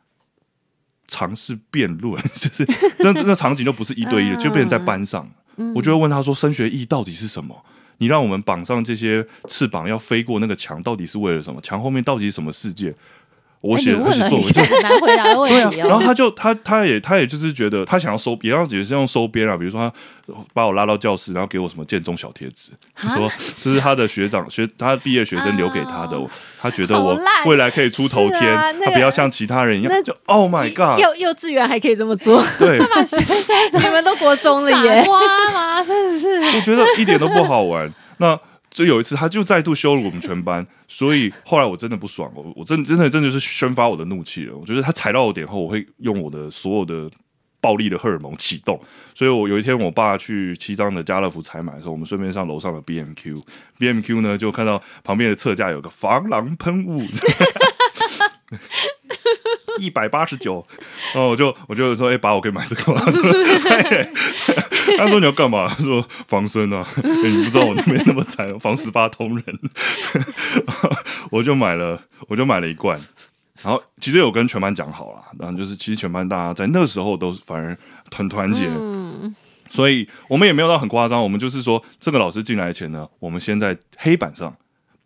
尝试辩论，就是那那场景就不是一对一的，就变成在班上，我就会问他说：升学意义到底是什么？你让我们绑上这些翅膀，要飞过那个墙，到底是为了什么？墙后面到底是什么世界？我哎写你问了一的那些作文就个 很难回答的问对啊，题然后哦。他就他他也他也就是觉得他想要收，也要也是用收编啊，比如说他把我拉到教室，然后给我什么建中小贴纸，他说这 是他的学长学他毕业学生留给他的，他觉得我未来可以出头天，啊那个他不要像其他人一那样，就 Oh my God，幼幼稚园还可以这么做，对，把学生你们都国中了傻耶！瓜吗？真的是。我觉得一点都不好玩。那就有一次，他就再度羞辱我们全班，所以后来我真的不爽，我我真真的真的是宣发我的怒气了。我觉得他踩到我点后，我会用我的所有的暴力的荷尔蒙启动。所以我有一天，我爸去七张的家乐福采买的时候，我们顺便上楼上的 BMQ，BMQ 呢就看到旁边的侧架有个防狼喷雾。一百八十九，然后我就我就说，哎、爸，我可以买这个吗？他说，嘿他说你要干嘛？他说防身啊，欸你不知道我那边那么惨，防十八铜人，我就买了，我就买了一罐。然后其实有跟全班讲好了，然后就是其实全班大家在那时候都反而很团结，嗯，所以我们也没有到很夸张，我们就是说，这个老师进来前呢，我们先在黑板上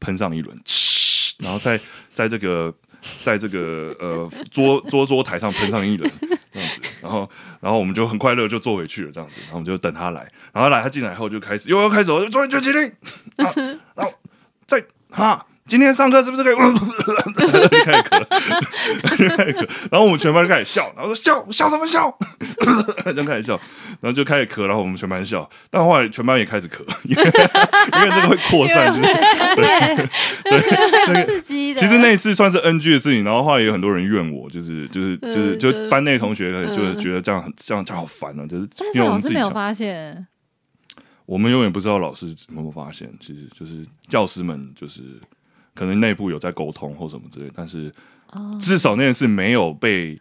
喷上一轮，嗤然后在在这个在这个呃桌桌桌台上喷上一轮，这样子，然后然后我们就很快乐就坐回去了，这样子，然后我们就等他来，然后来他进来后就开始又要开始，我就坐就起立，啊，然后再哈。今天上课是不是可以？就开始咳，开始咳，然后我们全班就开始笑，然后说笑笑什么笑？就开始笑，然后就开始咳，然后我们全班笑，但后来全班也开始咳，因为因为这个会扩散。就是很刺激的。其实那一次算是 NG 的事情，然后后来也有很多人怨我，就是就是就是嗯就就班内同学嗯就是觉得这样很这样这样好烦啊，就是但是因为我老师没有们自己讲，发现，我们永远不知道老师有没有发现，其实就是教师们就是可能内部有在沟通或什么之类，但是至少那件事没有被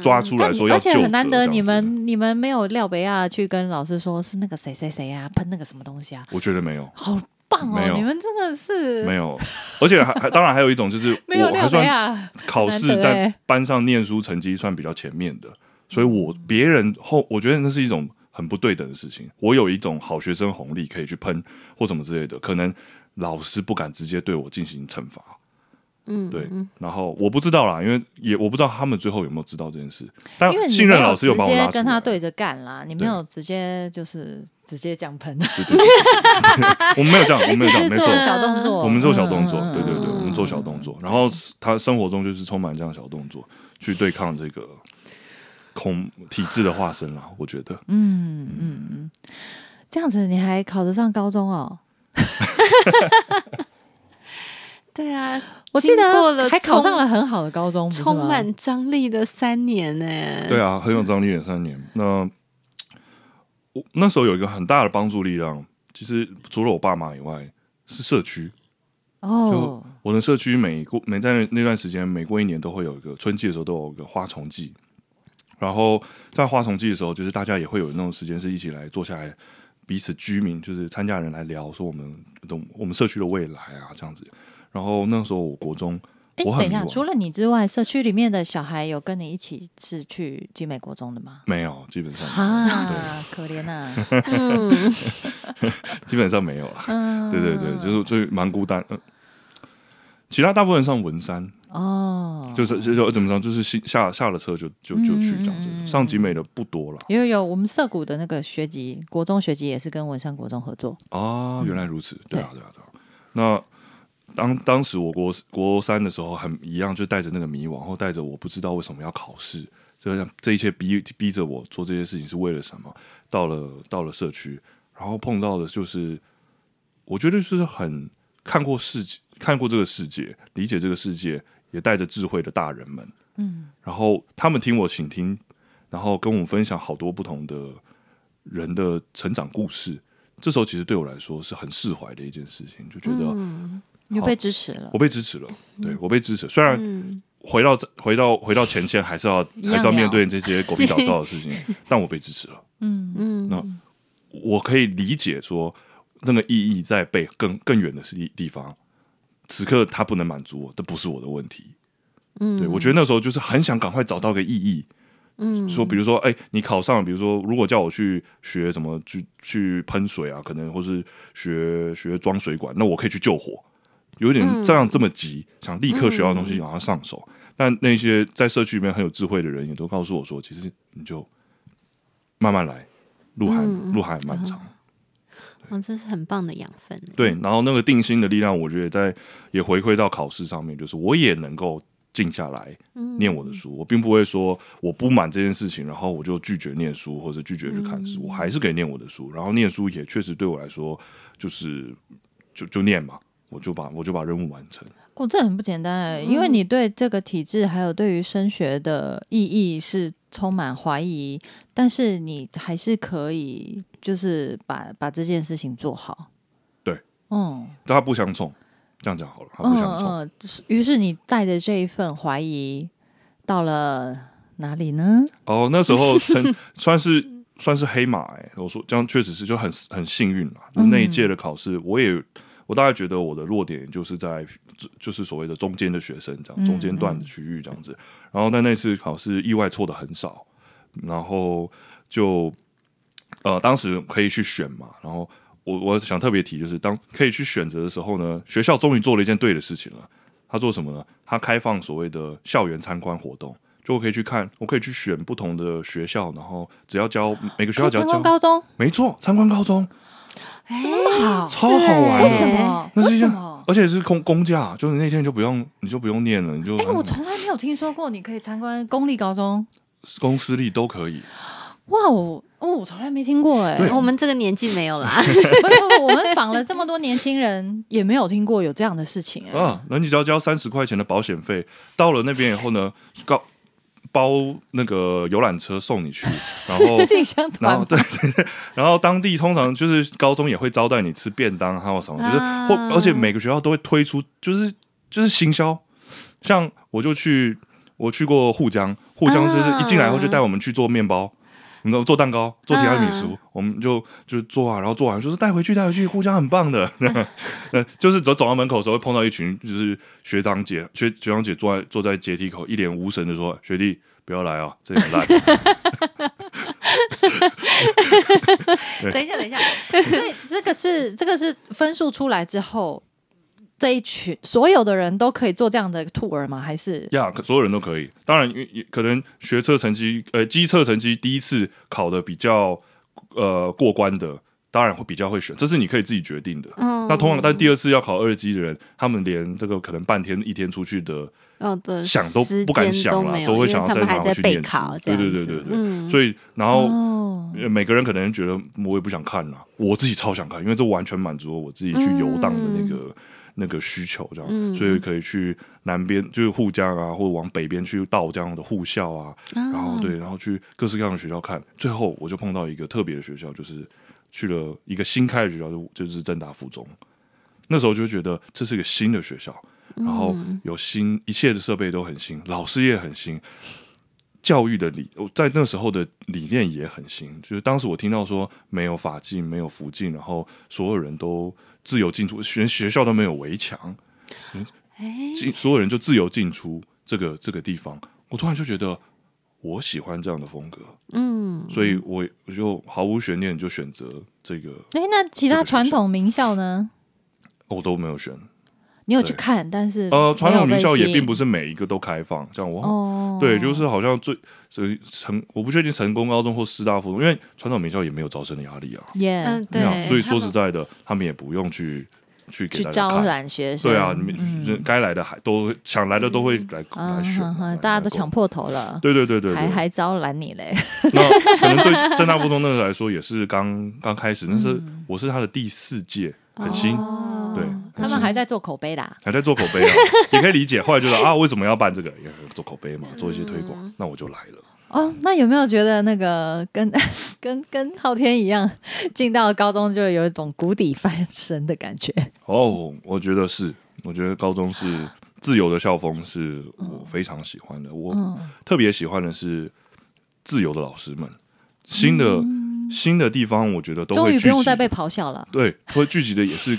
抓出来说要救而且很难得你们你们没有廖北亚去跟老师说是那个谁谁谁啊喷那个什么东西啊，我觉得没有。好棒哦！你们真的是没有，而且还还当然还有一种就是 我还算亚，考试在欸班上念书成绩算比较前面的，所以我别人后我觉得那是一种很不对等的事情。我有一种好学生红利可以去喷或什么之类的，可能老师不敢直接对我进行惩罚。嗯，对嗯然后我不知道啦，因为也我不知道他们最后有没有知道这件事。但因为你信任老师没有直把我拉出来，接跟他对着干啦，你没有直接就是直接这样喷，我们没有这样，我们没有这样，没错。小动作，我们做小动作，嗯对对对，我们做小动作，然后他生活中就是充满这样小动作，去对抗这个恐体制的化身啦。我觉得，嗯嗯嗯，这样子你还考得上高中哦？对啊，我记得还考上了很好的高中，充满张力的三年呢。对啊，很有张力的三年。那我那时候有一个很大的帮助力量，其实除了我爸妈以外，是社区。哦，我的社区每过每在那段时间，每过一年都会有一个春季的时候都有一个花虫季，然后在花虫季的时候，就是大家也会有那种时间是一起来坐下来，彼此居民就是参加人来聊说我们的我们社区的未来啊这样子。然后那时候我国中，哎，我等一下，除了你之外，社区里面的小孩有跟你一起是去集美国中的吗？没有，基本上啊，可怜呐，嗯，基本上没有啊。嗯，对对对，就是就蛮孤单。呃其他大部分上文山，哦，就是就怎么着，就是下下下了车就就就去这样子。上集美的不多了有有有，我们涩谷的那个学籍，国中学籍也是跟文山国中合作。啊，原来如此，对啊对啊对啊。那当当时我国国三的时候，很一样，就带着那个迷惘，后带着我不知道为什么要考试，就像这一切逼逼着我做这些事情是为了什么？到了到了社区，然后碰到的就是，我觉得就是很看过世界，看过这个世界，理解这个世界，也带着智慧的大人们，嗯，然后他们听我倾听，然后跟我们分享好多不同的人的成长故事。这时候其实对我来说是很释怀的一件事情，就觉得嗯你被支持了我。被支持了，对我被支持。虽然嗯回到回到回到前线，还是要还是要面对这些狗屁倒灶的事情，但我被支持了。嗯嗯，那我可以理解说，那个意义在被更更远的地地方，此刻他不能满足我，这不是我的问题。嗯。对我觉得那时候就是很想赶快找到个意义，嗯。说比如说，哎、你考上，比如说，如果叫我去学什么，去去喷水啊，可能或是学学装水管，那我可以去救火，有点嗯。这样这么急，想立刻学到东西，马上上手。但那些在社区里面很有智慧的人，也都告诉我说，其实你就慢慢来，路还、嗯。路还很漫长。哦，这是很棒的养分。对，然后那个定心的力量，我觉得在也回馈到考试上面，就是我也能够静下来嗯念我的书，我并不会说我不满这件事情，然后我就拒绝念书或者拒绝去看书，我还是可以念我的书。然后念书也确实对我来说，就是就就念嘛，我就把我就把任务完成。哦，这很不简单哎，因为你对这个体制还有对于升学的意义是充满怀疑，但是你还是可以就是把把这件事情做好。对，嗯但它不相冲，这样讲好了，它嗯不相冲。嗯，于是你带着这一份怀疑。到了哪里呢？哦，那时候算 算是算是黑马哎、我说这样确实是就很很幸运了。就那一届的考试，我也我大概觉得我的弱点就是在就就是所谓的中间的学生这样中间段的区域这样子。然后但那次考试意外错的很少，然后就呃当时可以去选嘛，然后我我想特别提就是当可以去选择的时候呢，学校终于做了一件对的事情了。他做什么呢？他开放所谓的校园参观活动，就我可以去看，我可以去选不同的学校，然后只要交每个学校只要参观交，高中，没错，参观高中，哎，好，超好玩为什么？那是一件什么？而且是公公假，就是那天就不用你就不用念了，你就哎，我从来没有听说过你可以参观公立高中。公私立都可以。哇哦，哦，我从来没听过哎。我们这个年纪没有啦。不不不，我们访了这么多年轻人，也没有听过有这样的事情哎。啊，那你只要交三十块钱的保险费，到了那边以后呢，高包那个游览车送你去，然后然后对 对对，然后当地通常就是高中也会招待你吃便当，还有什么，就是啊。或而且每个学校都会推出，就是就是行销，像我就去我去过沪江，沪江就是一进来后就带我们去做面包。你知道做蛋糕、做提拉米苏，我们就就做啊，然后做完就是带回去，带回去，互相很棒的。呃，就是走走到门口的时候，会碰到一群就是学长姐，学学长姐坐在坐在阶梯口，一脸无神的说：“学弟不要来啊，这里很烂。” 等一下，等一下，所以这个是这个是分数出来之后，这一群所有的人都可以做这样的 tour 吗？还是呀可所有人都可以。当然，也可能学测成绩，呃，机测成绩第一次考的比较呃过关的，当然会比较会选，这是你可以自己决定的。嗯那通常，但第二次要考二级的人，他们连这个可能半天一天出去的哦的想都不敢想了，都会想要再回去念考书。，对对对对对。嗯，所以，然后、每个人可能觉得我也不想看了，我自己超想看，因为这完全满足了我自己去游荡的那个、那个需求，这样，嗯所以可以去南边就是沪江啊，或者往北边去到这样的护校啊，然后对，然后去各式各样的学校看。最后我就碰到一个特别的学校，就是去了一个新开的学校，就就是正大附中。那时候就觉得这是一个新的学校，然后有新一切的设备都很新，老师也很新，教育的理在那时候的理念也很新。就是当时我听到说没有法禁，没有福禁，然后所有人都自由进出，连学校都没有围墙，所有人就自由进出这个这个地方。我突然就觉得我喜欢这样的风格，嗯，所以我我就毫无悬念就选择这个，哎，那其他传统名校呢？我都没有选。你有去看，但是呃，传统名校也并不是是每一个都开放，像我哦，对，就是好像最成成，我不确定成功高中或师大附中，因为传统名校也没有招生的压力啊。耶嗯，对所以说实在的，他们也不用去去给去。招揽学生，对啊，你们人该来的还都想来的都会来嗯来选大家都抢。破头了，对对对对，还还招揽你嘞，那 可能对正大附中那个来说也是刚刚开始，但是我是他的第四届，很新，哦对他们还在做口碑啦。还在做口碑啊，也可以理解。后来就说啊，为什么要办这个？也做口碑嘛，做一些推广，那我就来了。哦，那有没有觉得那个跟跟跟昊天一样，进到高中就有一种谷底翻身的感觉？哦，我觉得是，我觉得高中是自由的校风，是我非常喜欢的。我嗯特别喜欢的是自由的老师们，新的、新的地方，我觉得都终于不用再被咆哮了。对，会聚集的也是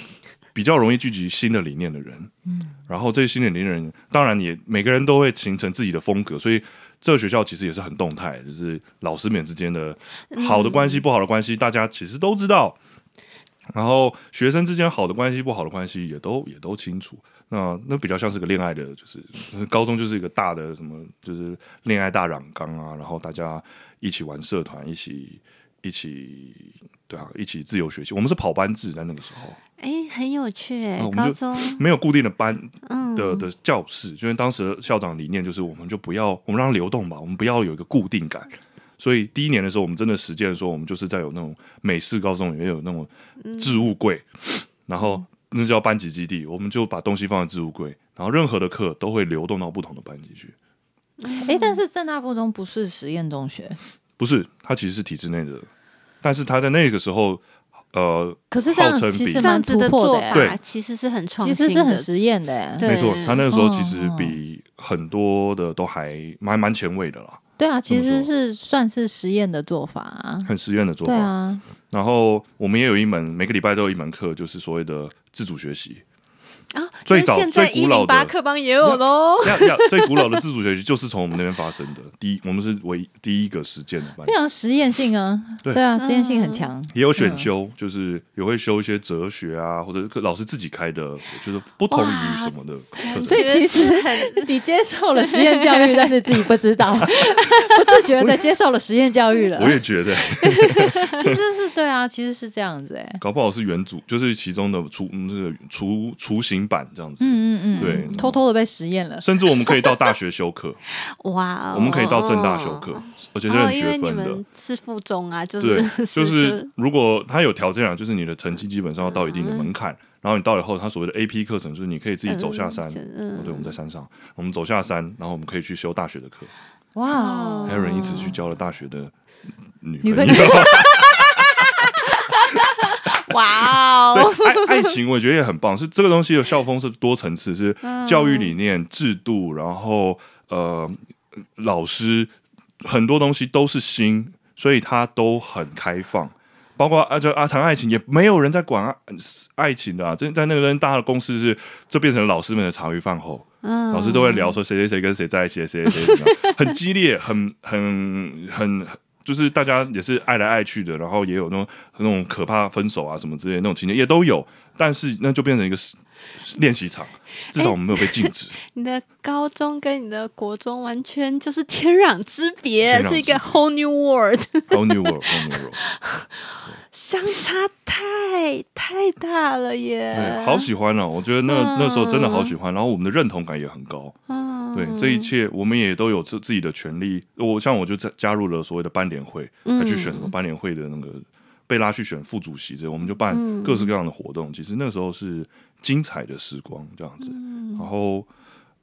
比较容易聚集新的理念的人。嗯，然后这些新的理念的人，当然也每个人都会形成自己的风格，所以这个学校其实也是很动态，就是老师们之间的好的关系、不好的关系，大家其实都知道。然后学生之间好的关系、不好的关系也都也都清楚。那那比较像是个恋爱的，就是高中就是一个大的什么，就是恋爱大染缸啊，然后大家一起玩社团，一起一起对啊，一起自由学习。我们是跑班制，在那个时候哎，很有趣哎高中没有固定的班嗯的的教室，因为当时校长理念就是，我们就不要我们让它流动吧，我们不要有一个固定感。所以第一年的时候，我们真的实践的时候，我们就是在有那种美式高中里面有那种置物柜，然后那叫班级基地，我们就把东西放在置物柜，然后任何的课都会流动到不同的班级去。哎，但是正大附中不是实验中学，不是，它其实是体制内的，但是它在那个时候，呃，可是这样其实蛮这样的做突破的耶，对法其实是很创其新其，实是很实验的没错，他那个时候其实哦比很多的都还蛮蛮前卫的啦，对啊，其实是算是实验的做法啊。很实验的做法。对啊，然后我们也有一门每个礼拜都有一门课，就是所谓的自主学习。啊，最早现在一最古老的零八课邦也有喽。呀呀，最古老的自主学习就是从我们那边发生的。第一，我们是唯一第一个实践的班非，常实验性啊。对啊，实验性很强。也有选修，就是也会修一些哲学啊，或者课老师自己开的，就是不同于什么的。所以其实你接受了实验教育，但是自己不知道，不自觉的接受了实验教育了我。也觉得，其实是对啊，其实是这样子哎。搞不好是原主，就是其中的雏嗯这个雏雏形版这样子。嗯嗯嗯，对偷偷的被实验了。甚至我们可以到大学修课，哇哦，我们可以到正大修课，而且是哦，很学分的。们是附中啊，就对，是就是如果他有条件啊，就是你的成绩基本上要到一定的门嗯槛，然后你到了以后，他所谓的 AP 课程就是你可以自己走下山。对，我们在山上，我们走下山，然后我们可以去修大学的课，哇哦，还有人因此去交了大学的女女朋友。哇哦，对，爱爱情我觉得也很棒，是这个东西的校风是多层次，是教育理念、制度，然后呃老师很多东西都是新，所以它都很开放。包括啊，就啊谈爱情也没有人在管爱爱情的啊，这在那个跟大家的公司是，这变成老师们的茶余饭后，嗯。老师都会聊说谁谁谁跟谁在一起，谁谁谁 很激烈，很很很，就是大家也是爱来爱去的，然后也有那种那种可怕分手啊什么之类的那种情节也都有，但是那就变成一个练习场，至少我们没有被禁止。你的高中跟你的国中完全就是天壤之别，是一个 whole new world，Whole new world, whole new world。相差太太大了耶。对，好喜欢哦！我觉得那那时候真的好喜欢，然后我们的认同感也很高。嗯对，这一切我们也都有自自己的权利。我像我就在加入了所谓的班联会，还去选什么班联会的那个被拉去选副主席，这我们就办各式各样的活动。其实那时候是精彩的时光，这样子。然后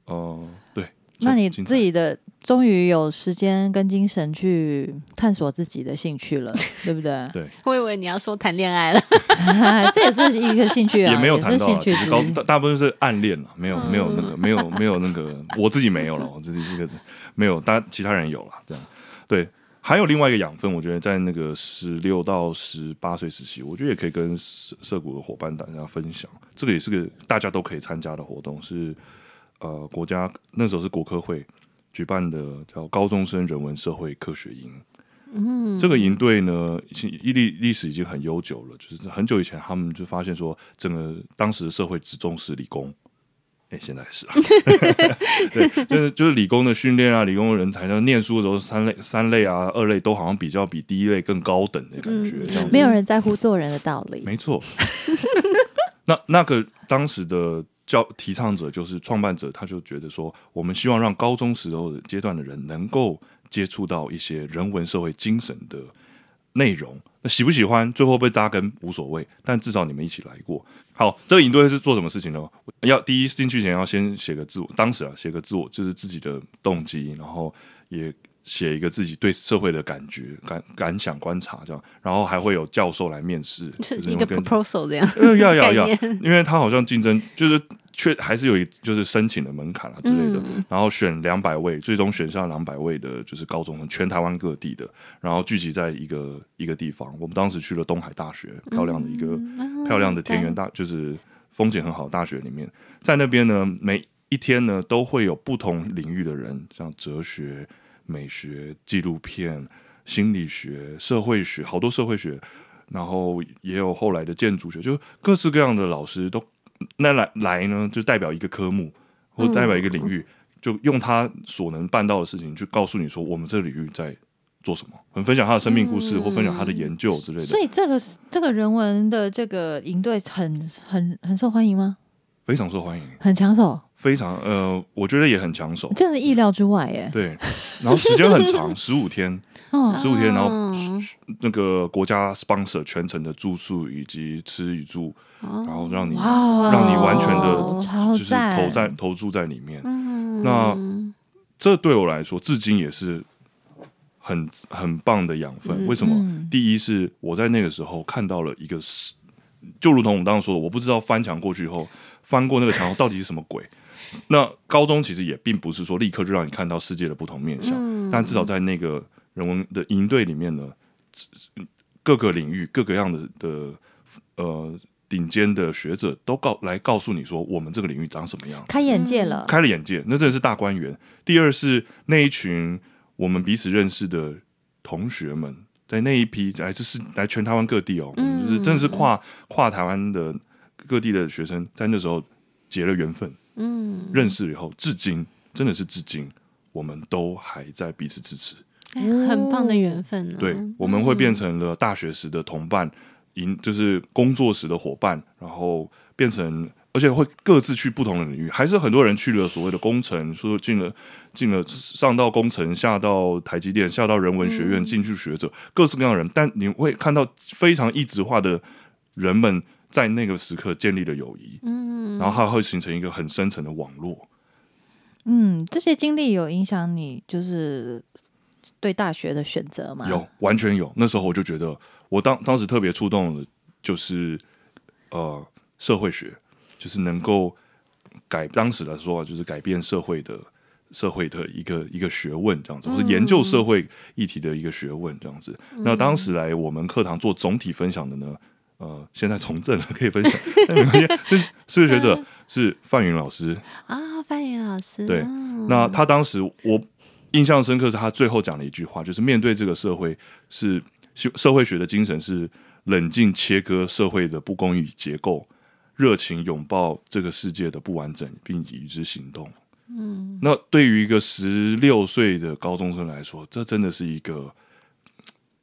呃，对，那你自己的终于有时间跟精神去探索自己的兴趣了，对不对？对我以为你要说谈恋爱了，这也是一个兴趣啊，也没有谈到趣高。大大部分是暗恋了，没有没有那个没有没有那个，我自己没有了，我自己这个没有，但其他人有了，这样对。还有另外一个养分，我觉得在那个十六到十八岁时期，我觉得也可以跟社社谷的伙伴大家分享。这个也是个大家都可以参加的活动，是呃国家那时候是国科会举办的叫高中生人文社会科学营。嗯，这个营队呢，已经历历史已经很悠久了，就是很久以前他们就发现说，整个当时的社会只重视理工。哎、现在也是啊，对，就是就是理工的训练啊，理工的人才，像念书的时候三类、三类啊、二类都好像比较比第一类更高等的感觉，这样没有人在乎做人的道理。没错。那那个当时的教提倡者就是创办者，他就觉得说，我们希望让高中时候的阶段的人能够接触到一些人文社会精神的内容。那喜不喜欢，最后被扎根无所谓，但至少你们一起来过。好，这个营队是做什么事情呢？要第一进去前要先写个自我，当时啊写个自我，就是自己的动机，然后也写一个自己对社会的感觉、感感想、观察这样，然后还会有教授来面试，是一个 proposal 这样。呃，要要要，因为他好像竞争就是确还是有一就是申请的门槛啊之类的，然后选两百位，最终选上两百位的就是高中生，全台湾各地的，然后聚集在一个一个地方。我们当时去了东海大学，漂亮的一个、漂亮的田园大，就是风景很好的大学里面，在那边呢，每一天呢都会有不同领域的人，像哲学、美学、纪录片、心理学、社会学，好多社会学。然后也有后来的建筑学，就各式各样的老师都那来来呢，就代表一个科目或代表一个领域，就用他所能办到的事情去告诉你说，我们这个领域在做什么，很分享他的生命故事、或分享他的研究之类的所，以这个这个人文的这个营队很很很受欢迎吗？非常受欢迎，很抢手，非常呃，我觉得也很抢手。真的意料之外耶。对，然后时间很长，十五天，哦，十五天，然后嗯那个国家 sponsor 全程的住宿以及吃与住，然后让你哦，让你完全的就是投在投注在里面。嗯那这对我来说，至今也是很很棒的养分。为什么？嗯第一是我在那个时候看到了一个是，就如同我们刚刚说的，我不知道翻墙过去以后，翻过那个墙后到底是什么鬼。那高中其实也并不是说立刻就让你看到世界的不同面向，嗯但至少在那个人文的营队里面呢，各个领域各个样的的呃顶尖的学者都告来告诉你说，我们这个领域长什么样，开眼界了。开了眼界，那真的是大观园。第二是那一群我们彼此认识的同学们，在那一批来自是来全台湾各地哦，嗯就是真的是跨跨台湾的各地的学生，在那时候结了缘分，嗯，认识了以后，至今真的是至今，我们都还在彼此支持。哎很棒的缘分呢。对，我们会变成了大学时的同伴，营就是工作时的伙伴，然后变成，而且会各自去不同的领域，还是很多人去了所谓的工程，说进了进了上到工程，下到台积电，下到人文学院，进去学者，各式各样的人，但你会看到非常一直化的人们在那个时刻建立了友谊，嗯，然后它会形成一个很深层的网络。嗯，这些经历有影响你，就是对大学的选择吗？有，完全有。那时候我就觉得，我当当时特别触动的，就是呃社会学，就是能够改当时来说，就是改变社会的社会的一个一个学问，这样子，或是研究社会议题的一个学问，这样子。那当时来我们课堂做总体分享的呢，呃，现在从政了，可以分享，但没关系。是数学学者是范云老师，啊，范云老师，对嗯那他当时我印象深刻是他最后讲了一句话，就是面对这个社会是社社会学的精神是冷静切割社会的不公与结构，热情拥抱这个世界的不完整，并与之行动。嗯，那对于一个十六岁的高中生来说，这真的是一个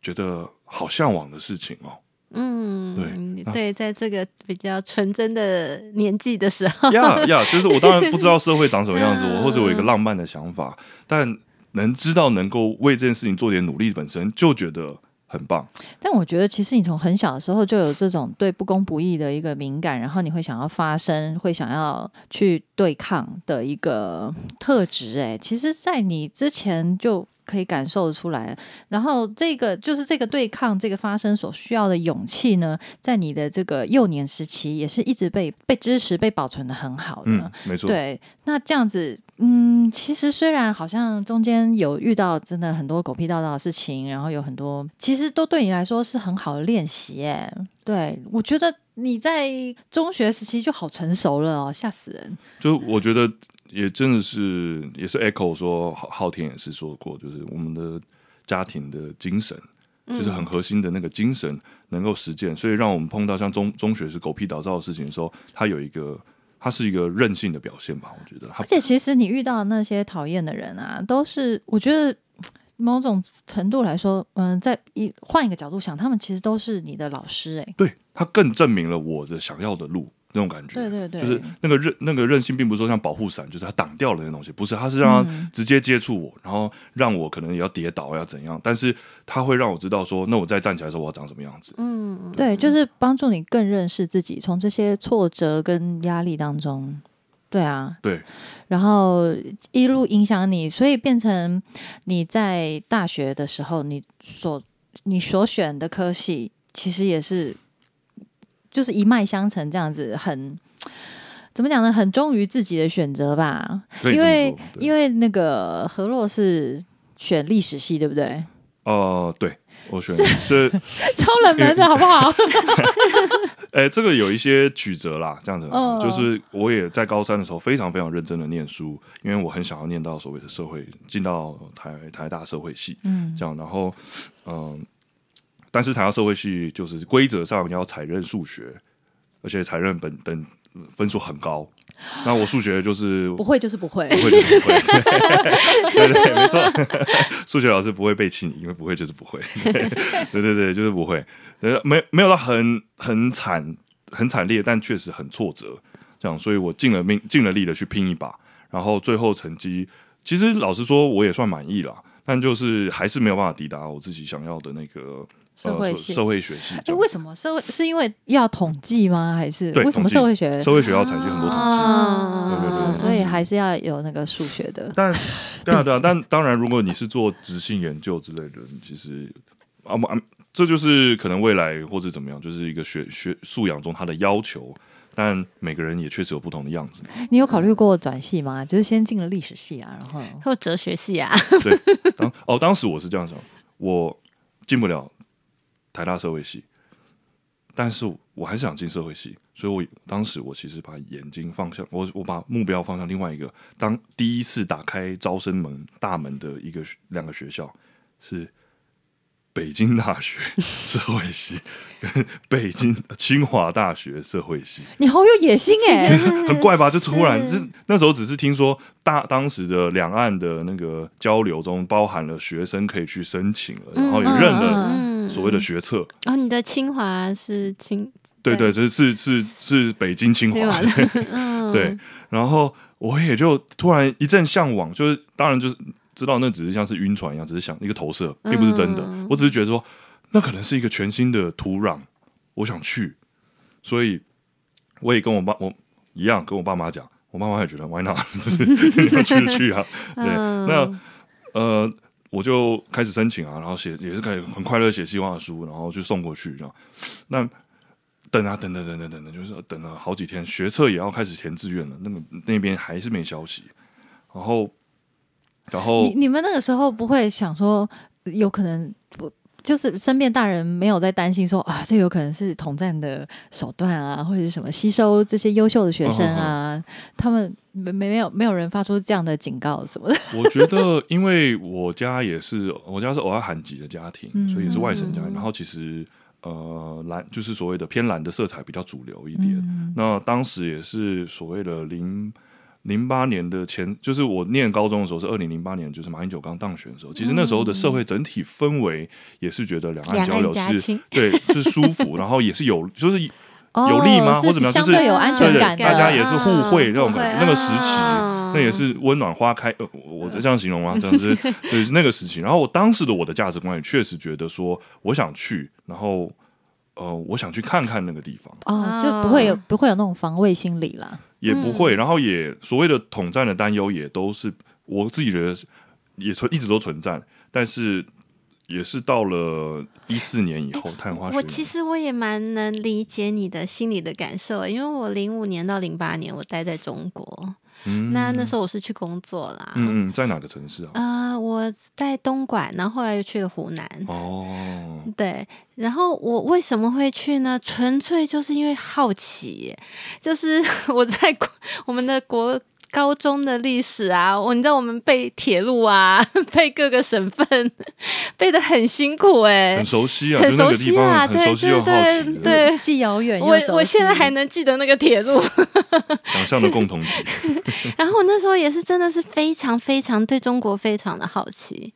觉得好向往的事情哦。嗯，对在这个比较纯真的年纪的时候，呀呀，就是我当然不知道社会长什么样子，嗯 我或者我有一个浪漫的想法，但能知道能够为这件事情做点努力，本身就觉得很棒。但我觉得，其实你从很小的时候就有这种对不公不义的一个敏感，然后你会想要发声，会想要去对抗的一个特质。哎，其实，在你之前就可以感受得出来。然后，这个就是这个对抗、这个发生所需要的勇气呢，在你的这个幼年时期，也是一直被被支持、被保存的很好的。嗯，没错。对，那这样子，嗯，其实虽然好像中间有遇到真的很多狗屁道道的事情，然后有很多，其实都对你来说是很好的练习。哎，对我觉得你在中学时期就好成熟了哦，吓死人。就我觉得也真的是，也是 echo 说昊昊天也是说过，就是我们的家庭的精神，就是很核心的那个精神能够实践，所以让我们碰到像中中学是狗屁倒灶的事情的时候，它有一个，他是一个任性的表现吧，我觉得。而且其实你遇到的那些讨厌的人啊，都是我觉得某种程度来说，嗯，在一换一个角度想，他们其实都是你的老师。哎，对他更证明了我的想要的路那种感觉。对对对，就是那个韧那个韧性，并不是说像保护伞，就是它挡掉了那东西，不是，它是让它直接接触我，然后让我可能也要跌倒，要怎样，但是它会让我知道说，那我再站起来的时候，我要长什么样子。嗯，对，就是帮助你更认识自己，从这些挫折跟压力当中，对啊，对，然后一路影响你，所以变成你在大学的时候，你所你所选的科系，其实也是就是一脉相承，这样子很。怎么讲呢？很忠于自己的选择吧，因为因为那个何洛是选历史系，对不对？呃，对我选是，超冷门的好不好？哎、这个有一些曲折啦，这样子，嗯就是我也在高三的时候非常非常认真的念书，因为我很想要念到所谓的社会，进到台台大社会系，嗯这样，然后嗯、但是谈到社会系就是规则上你要采认数学，而且采认本等分数很高，那我数学就是不会就是不会。不。会就是不会，对对，没错，数学老师不会背弃你，因为不会就是不会，对对对，就是不会，呃，没没有到很很惨很惨烈，但确实很挫折，这样，所以我尽了命尽了力的去拼一把，然后最后成绩，其实老实说我也算满意啦，但就是还是没有办法抵达我自己想要的那个呃社会系社会学系这哎，样，为什么社会是因为要统计吗？还是对为什么社会学？社会学要采集很多统计。啊对对对对所以还是要有那个数学的。但 对啊对啊，但当然，如果你是做执行研究之类的，其实啊啊，这就是可能未来或者怎么样，就是一个学学素养中他的要求，但每个人也确实有不同的样子。你有考虑过转系吗？就是先进了历史系啊，然后或哲学系啊，对，当哦，当时我是这样想，我进不了台大社会系，但是我还是想进社会系，所以我当时我其实把眼睛放向我，我把目标放向另外一个，当第一次打开招生门大门的一个两个学校是北京大学 社会系跟北京清华大学社会系，你好有野心哎、很怪吧？就突然，是。就那时候只是听说大当时的两岸的那个交流中包含了学生可以去申请了，然后也认了嗯，所谓的学测。哦，你的清华是清对对，这是是是北京清华，的，嗯，对。然后我也就突然一阵向往，就是当然就是知道那只是像是晕船一样，只是想一个投射，并不是真的。嗯我只是觉得说，那可能是一个全新的土壤，我想去，所以我也跟我爸我一样跟我爸妈讲，我妈妈也觉得 why not，就是你要去就去啊。对，嗯那呃，我就开始申请啊，然后写也是开始很快乐写希望的书，然后去送过去这样。那等啊等等等等等等，就是等了好几天，学测也要开始填志愿了，那么那边还是没消息。然后，然后你你们那个时候不会想说，有可能不就是身边大人没有在担心说啊，这有可能是统战的手段啊，或者是什么吸收这些优秀的学生啊，他们没没没有没有人发出这样的警告什么的。我觉得，因为我家也是，我家是偶尔罕籍的家庭，嗯所以也是外省家庭。然后其实呃蓝就是所谓的偏蓝的色彩比较主流一点。嗯那当时也是所谓的零零八年的前，就是我念高中的时候是二零零八年，就是马英九刚当选的时候。其实那时候的社会整体氛围也是觉得两岸交流是对是舒服，然后也是有就是哦有利吗是或怎么样就是相对有安全感的，大家也是互惠那种感觉。嗯那个时期，嗯那也是温暖花开。呃，我我这样形容吗？这样子，对，是那个时期。然后我当时的我的价值观也确实觉得说，我想去，然后呃，我想去看看那个地方，哦，就不会有不会有那种防卫心理啦。也不会，然后也所谓的统战的担忧也都是我自己觉得也存一直都存在，但是也是到了一四年以后，太阳花我其实我也蛮能理解你的心理的感受，因为我零五年到零八年我待在中国，嗯那那时候我是去工作啦，嗯嗯，在哪个城市啊？呃，我在东莞，然后后来又去了湖南，哦，对，然后我为什么会去呢？纯粹就是因为好奇，就是 我在我们的国高中的历史啊，我你知道我们背铁路啊，背各个省份，背的很辛苦哎很，熟悉啊，很熟悉啊，对很熟悉又对好奇，对对。既遥远又我我现在还能记得那个铁路，想象的共同体。然后我那时候也是真的是非常非常对中国非常的好奇，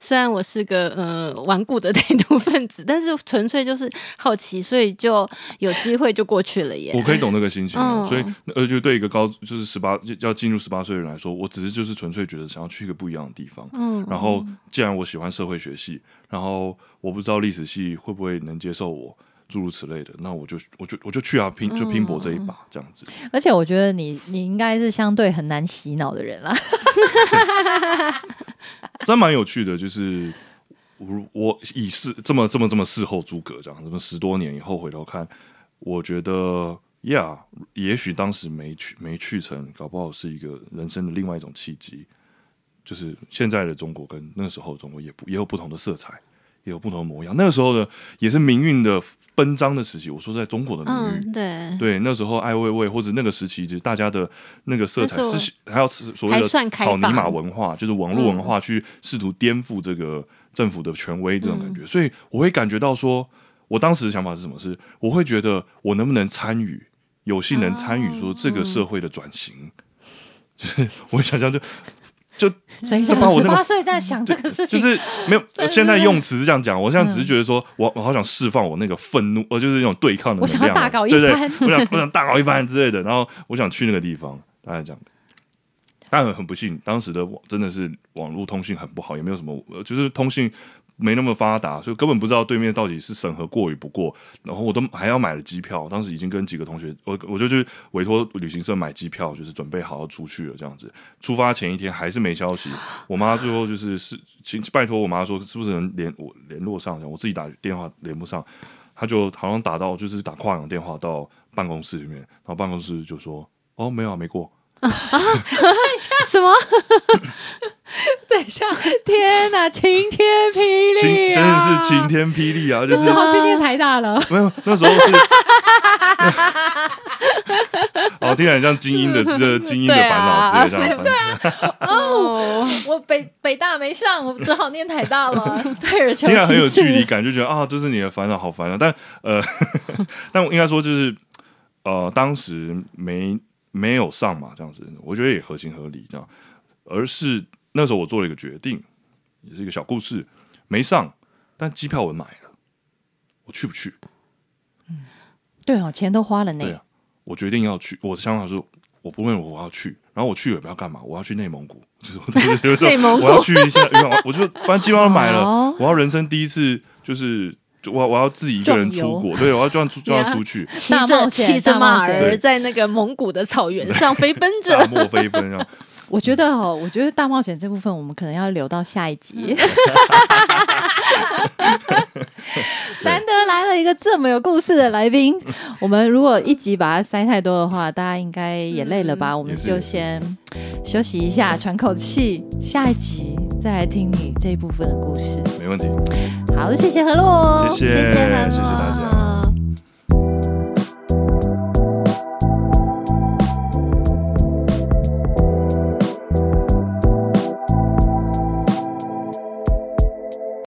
虽然我是个呃顽固的台独分子，但是纯粹就是好奇，所以就有机会就过去了耶。我可以懂那个心情所以呃，就对一个高就是十八要进入十八岁的人来说，我只是就是纯粹觉得想要去一个不一样的地方。嗯，然后，既然我喜欢社会学系，然后我不知道历史系会不会能接受我，诸如此类的，那我就我就我就去啊，拼就拼搏这一把，这样子。而且我觉得你你应该是相对很难洗脑的人啦。真蛮有趣的，就是我我以事这么这么这么事后诸葛这样，这么十多年以后回头看，我觉得呀也许当时没去没去成，搞不好是一个人生的另外一种契机。就是现在的中国跟那时候的中国也不也有不同的色彩，也有不同的模样。那个时候呢也是命运的奔张的时期。我说在中国的命运，嗯，对，对，那时候艾未未或者那个时期，就是大家的那个色彩是还有所谓的草泥马文化，就是网络文化去试图颠覆这个政府的权威这种感觉，所以我会感觉到说，我当时的想法是什么？是我会觉得我能不能参与，有幸能参与说这个社会的转型，就是我想象就就等一下，十就把我那个八岁在想这个事情，就是没有，现在用词是这样讲，我现在只是嗯觉得说，我我好想释放我那个愤怒，呃，就是那种对抗的我能量我，想要大搞一对对番我想我想大搞一番之类的，然后我想去那个地方，大概这样。但很不幸，当时的网真的是网络通信很不好，也没有什么，呃就是通信没那么发达，所以根本不知道对面到底是审核过与不过。然后我都还要买了机票，当时已经跟几个同学，我我就去委托旅行社买机票，就是准备好要出去了这样子。出发前一天还是没消息，我妈最后就是是请拜托我妈说是不是能联我联络上，我自己打电话连不上，她就好像打到就是打跨洋电话到办公室里面，然后办公室就说：“哦，没有啊，没过。什么？等一下，天哪，晴天霹晴雳真的啊！是晴天霹雳啊！就只好去念台大了。没有那时候是，哦，听起来很像精英的这精英的烦恼之类这样的烦恼。哦，我北北大没上，我只好念台大了，退而求听起来很有。距离感，就觉得啊，这是你的烦恼，好烦恼。但呃，但我应该说就是呃，当时没没有上嘛，这样子，我觉得也合情合理这样。而是那时候我做了一个决定，也是一个小故事，没上，但机票我买了，我去不去？对哦，钱都花了呢。对啊，我决定要去。我的想法是，我不问我要去，然后我去了不要干嘛？我要去内蒙古，就是我就是就是内蒙古我要去一下，我就反正机票都买了，哦我要人生第一次就是。就我我要自己一个人出国，对，我要这样出这样出去，骑大冒骑着大冒险。马儿在那个蒙古的草原 上飞奔着。大，漠飞奔。我觉得哦，我觉得大冒险这部分我们可能要留到下一集。难得来了一个这么有故事的来宾，我们如果一集把它塞太多的话，大家应该也累了吧？我们就先休息一下，喘口气，下一集再来听你这一部分的故事。没问题，好，谢谢何洛，谢谢，谢谢谢谢大家。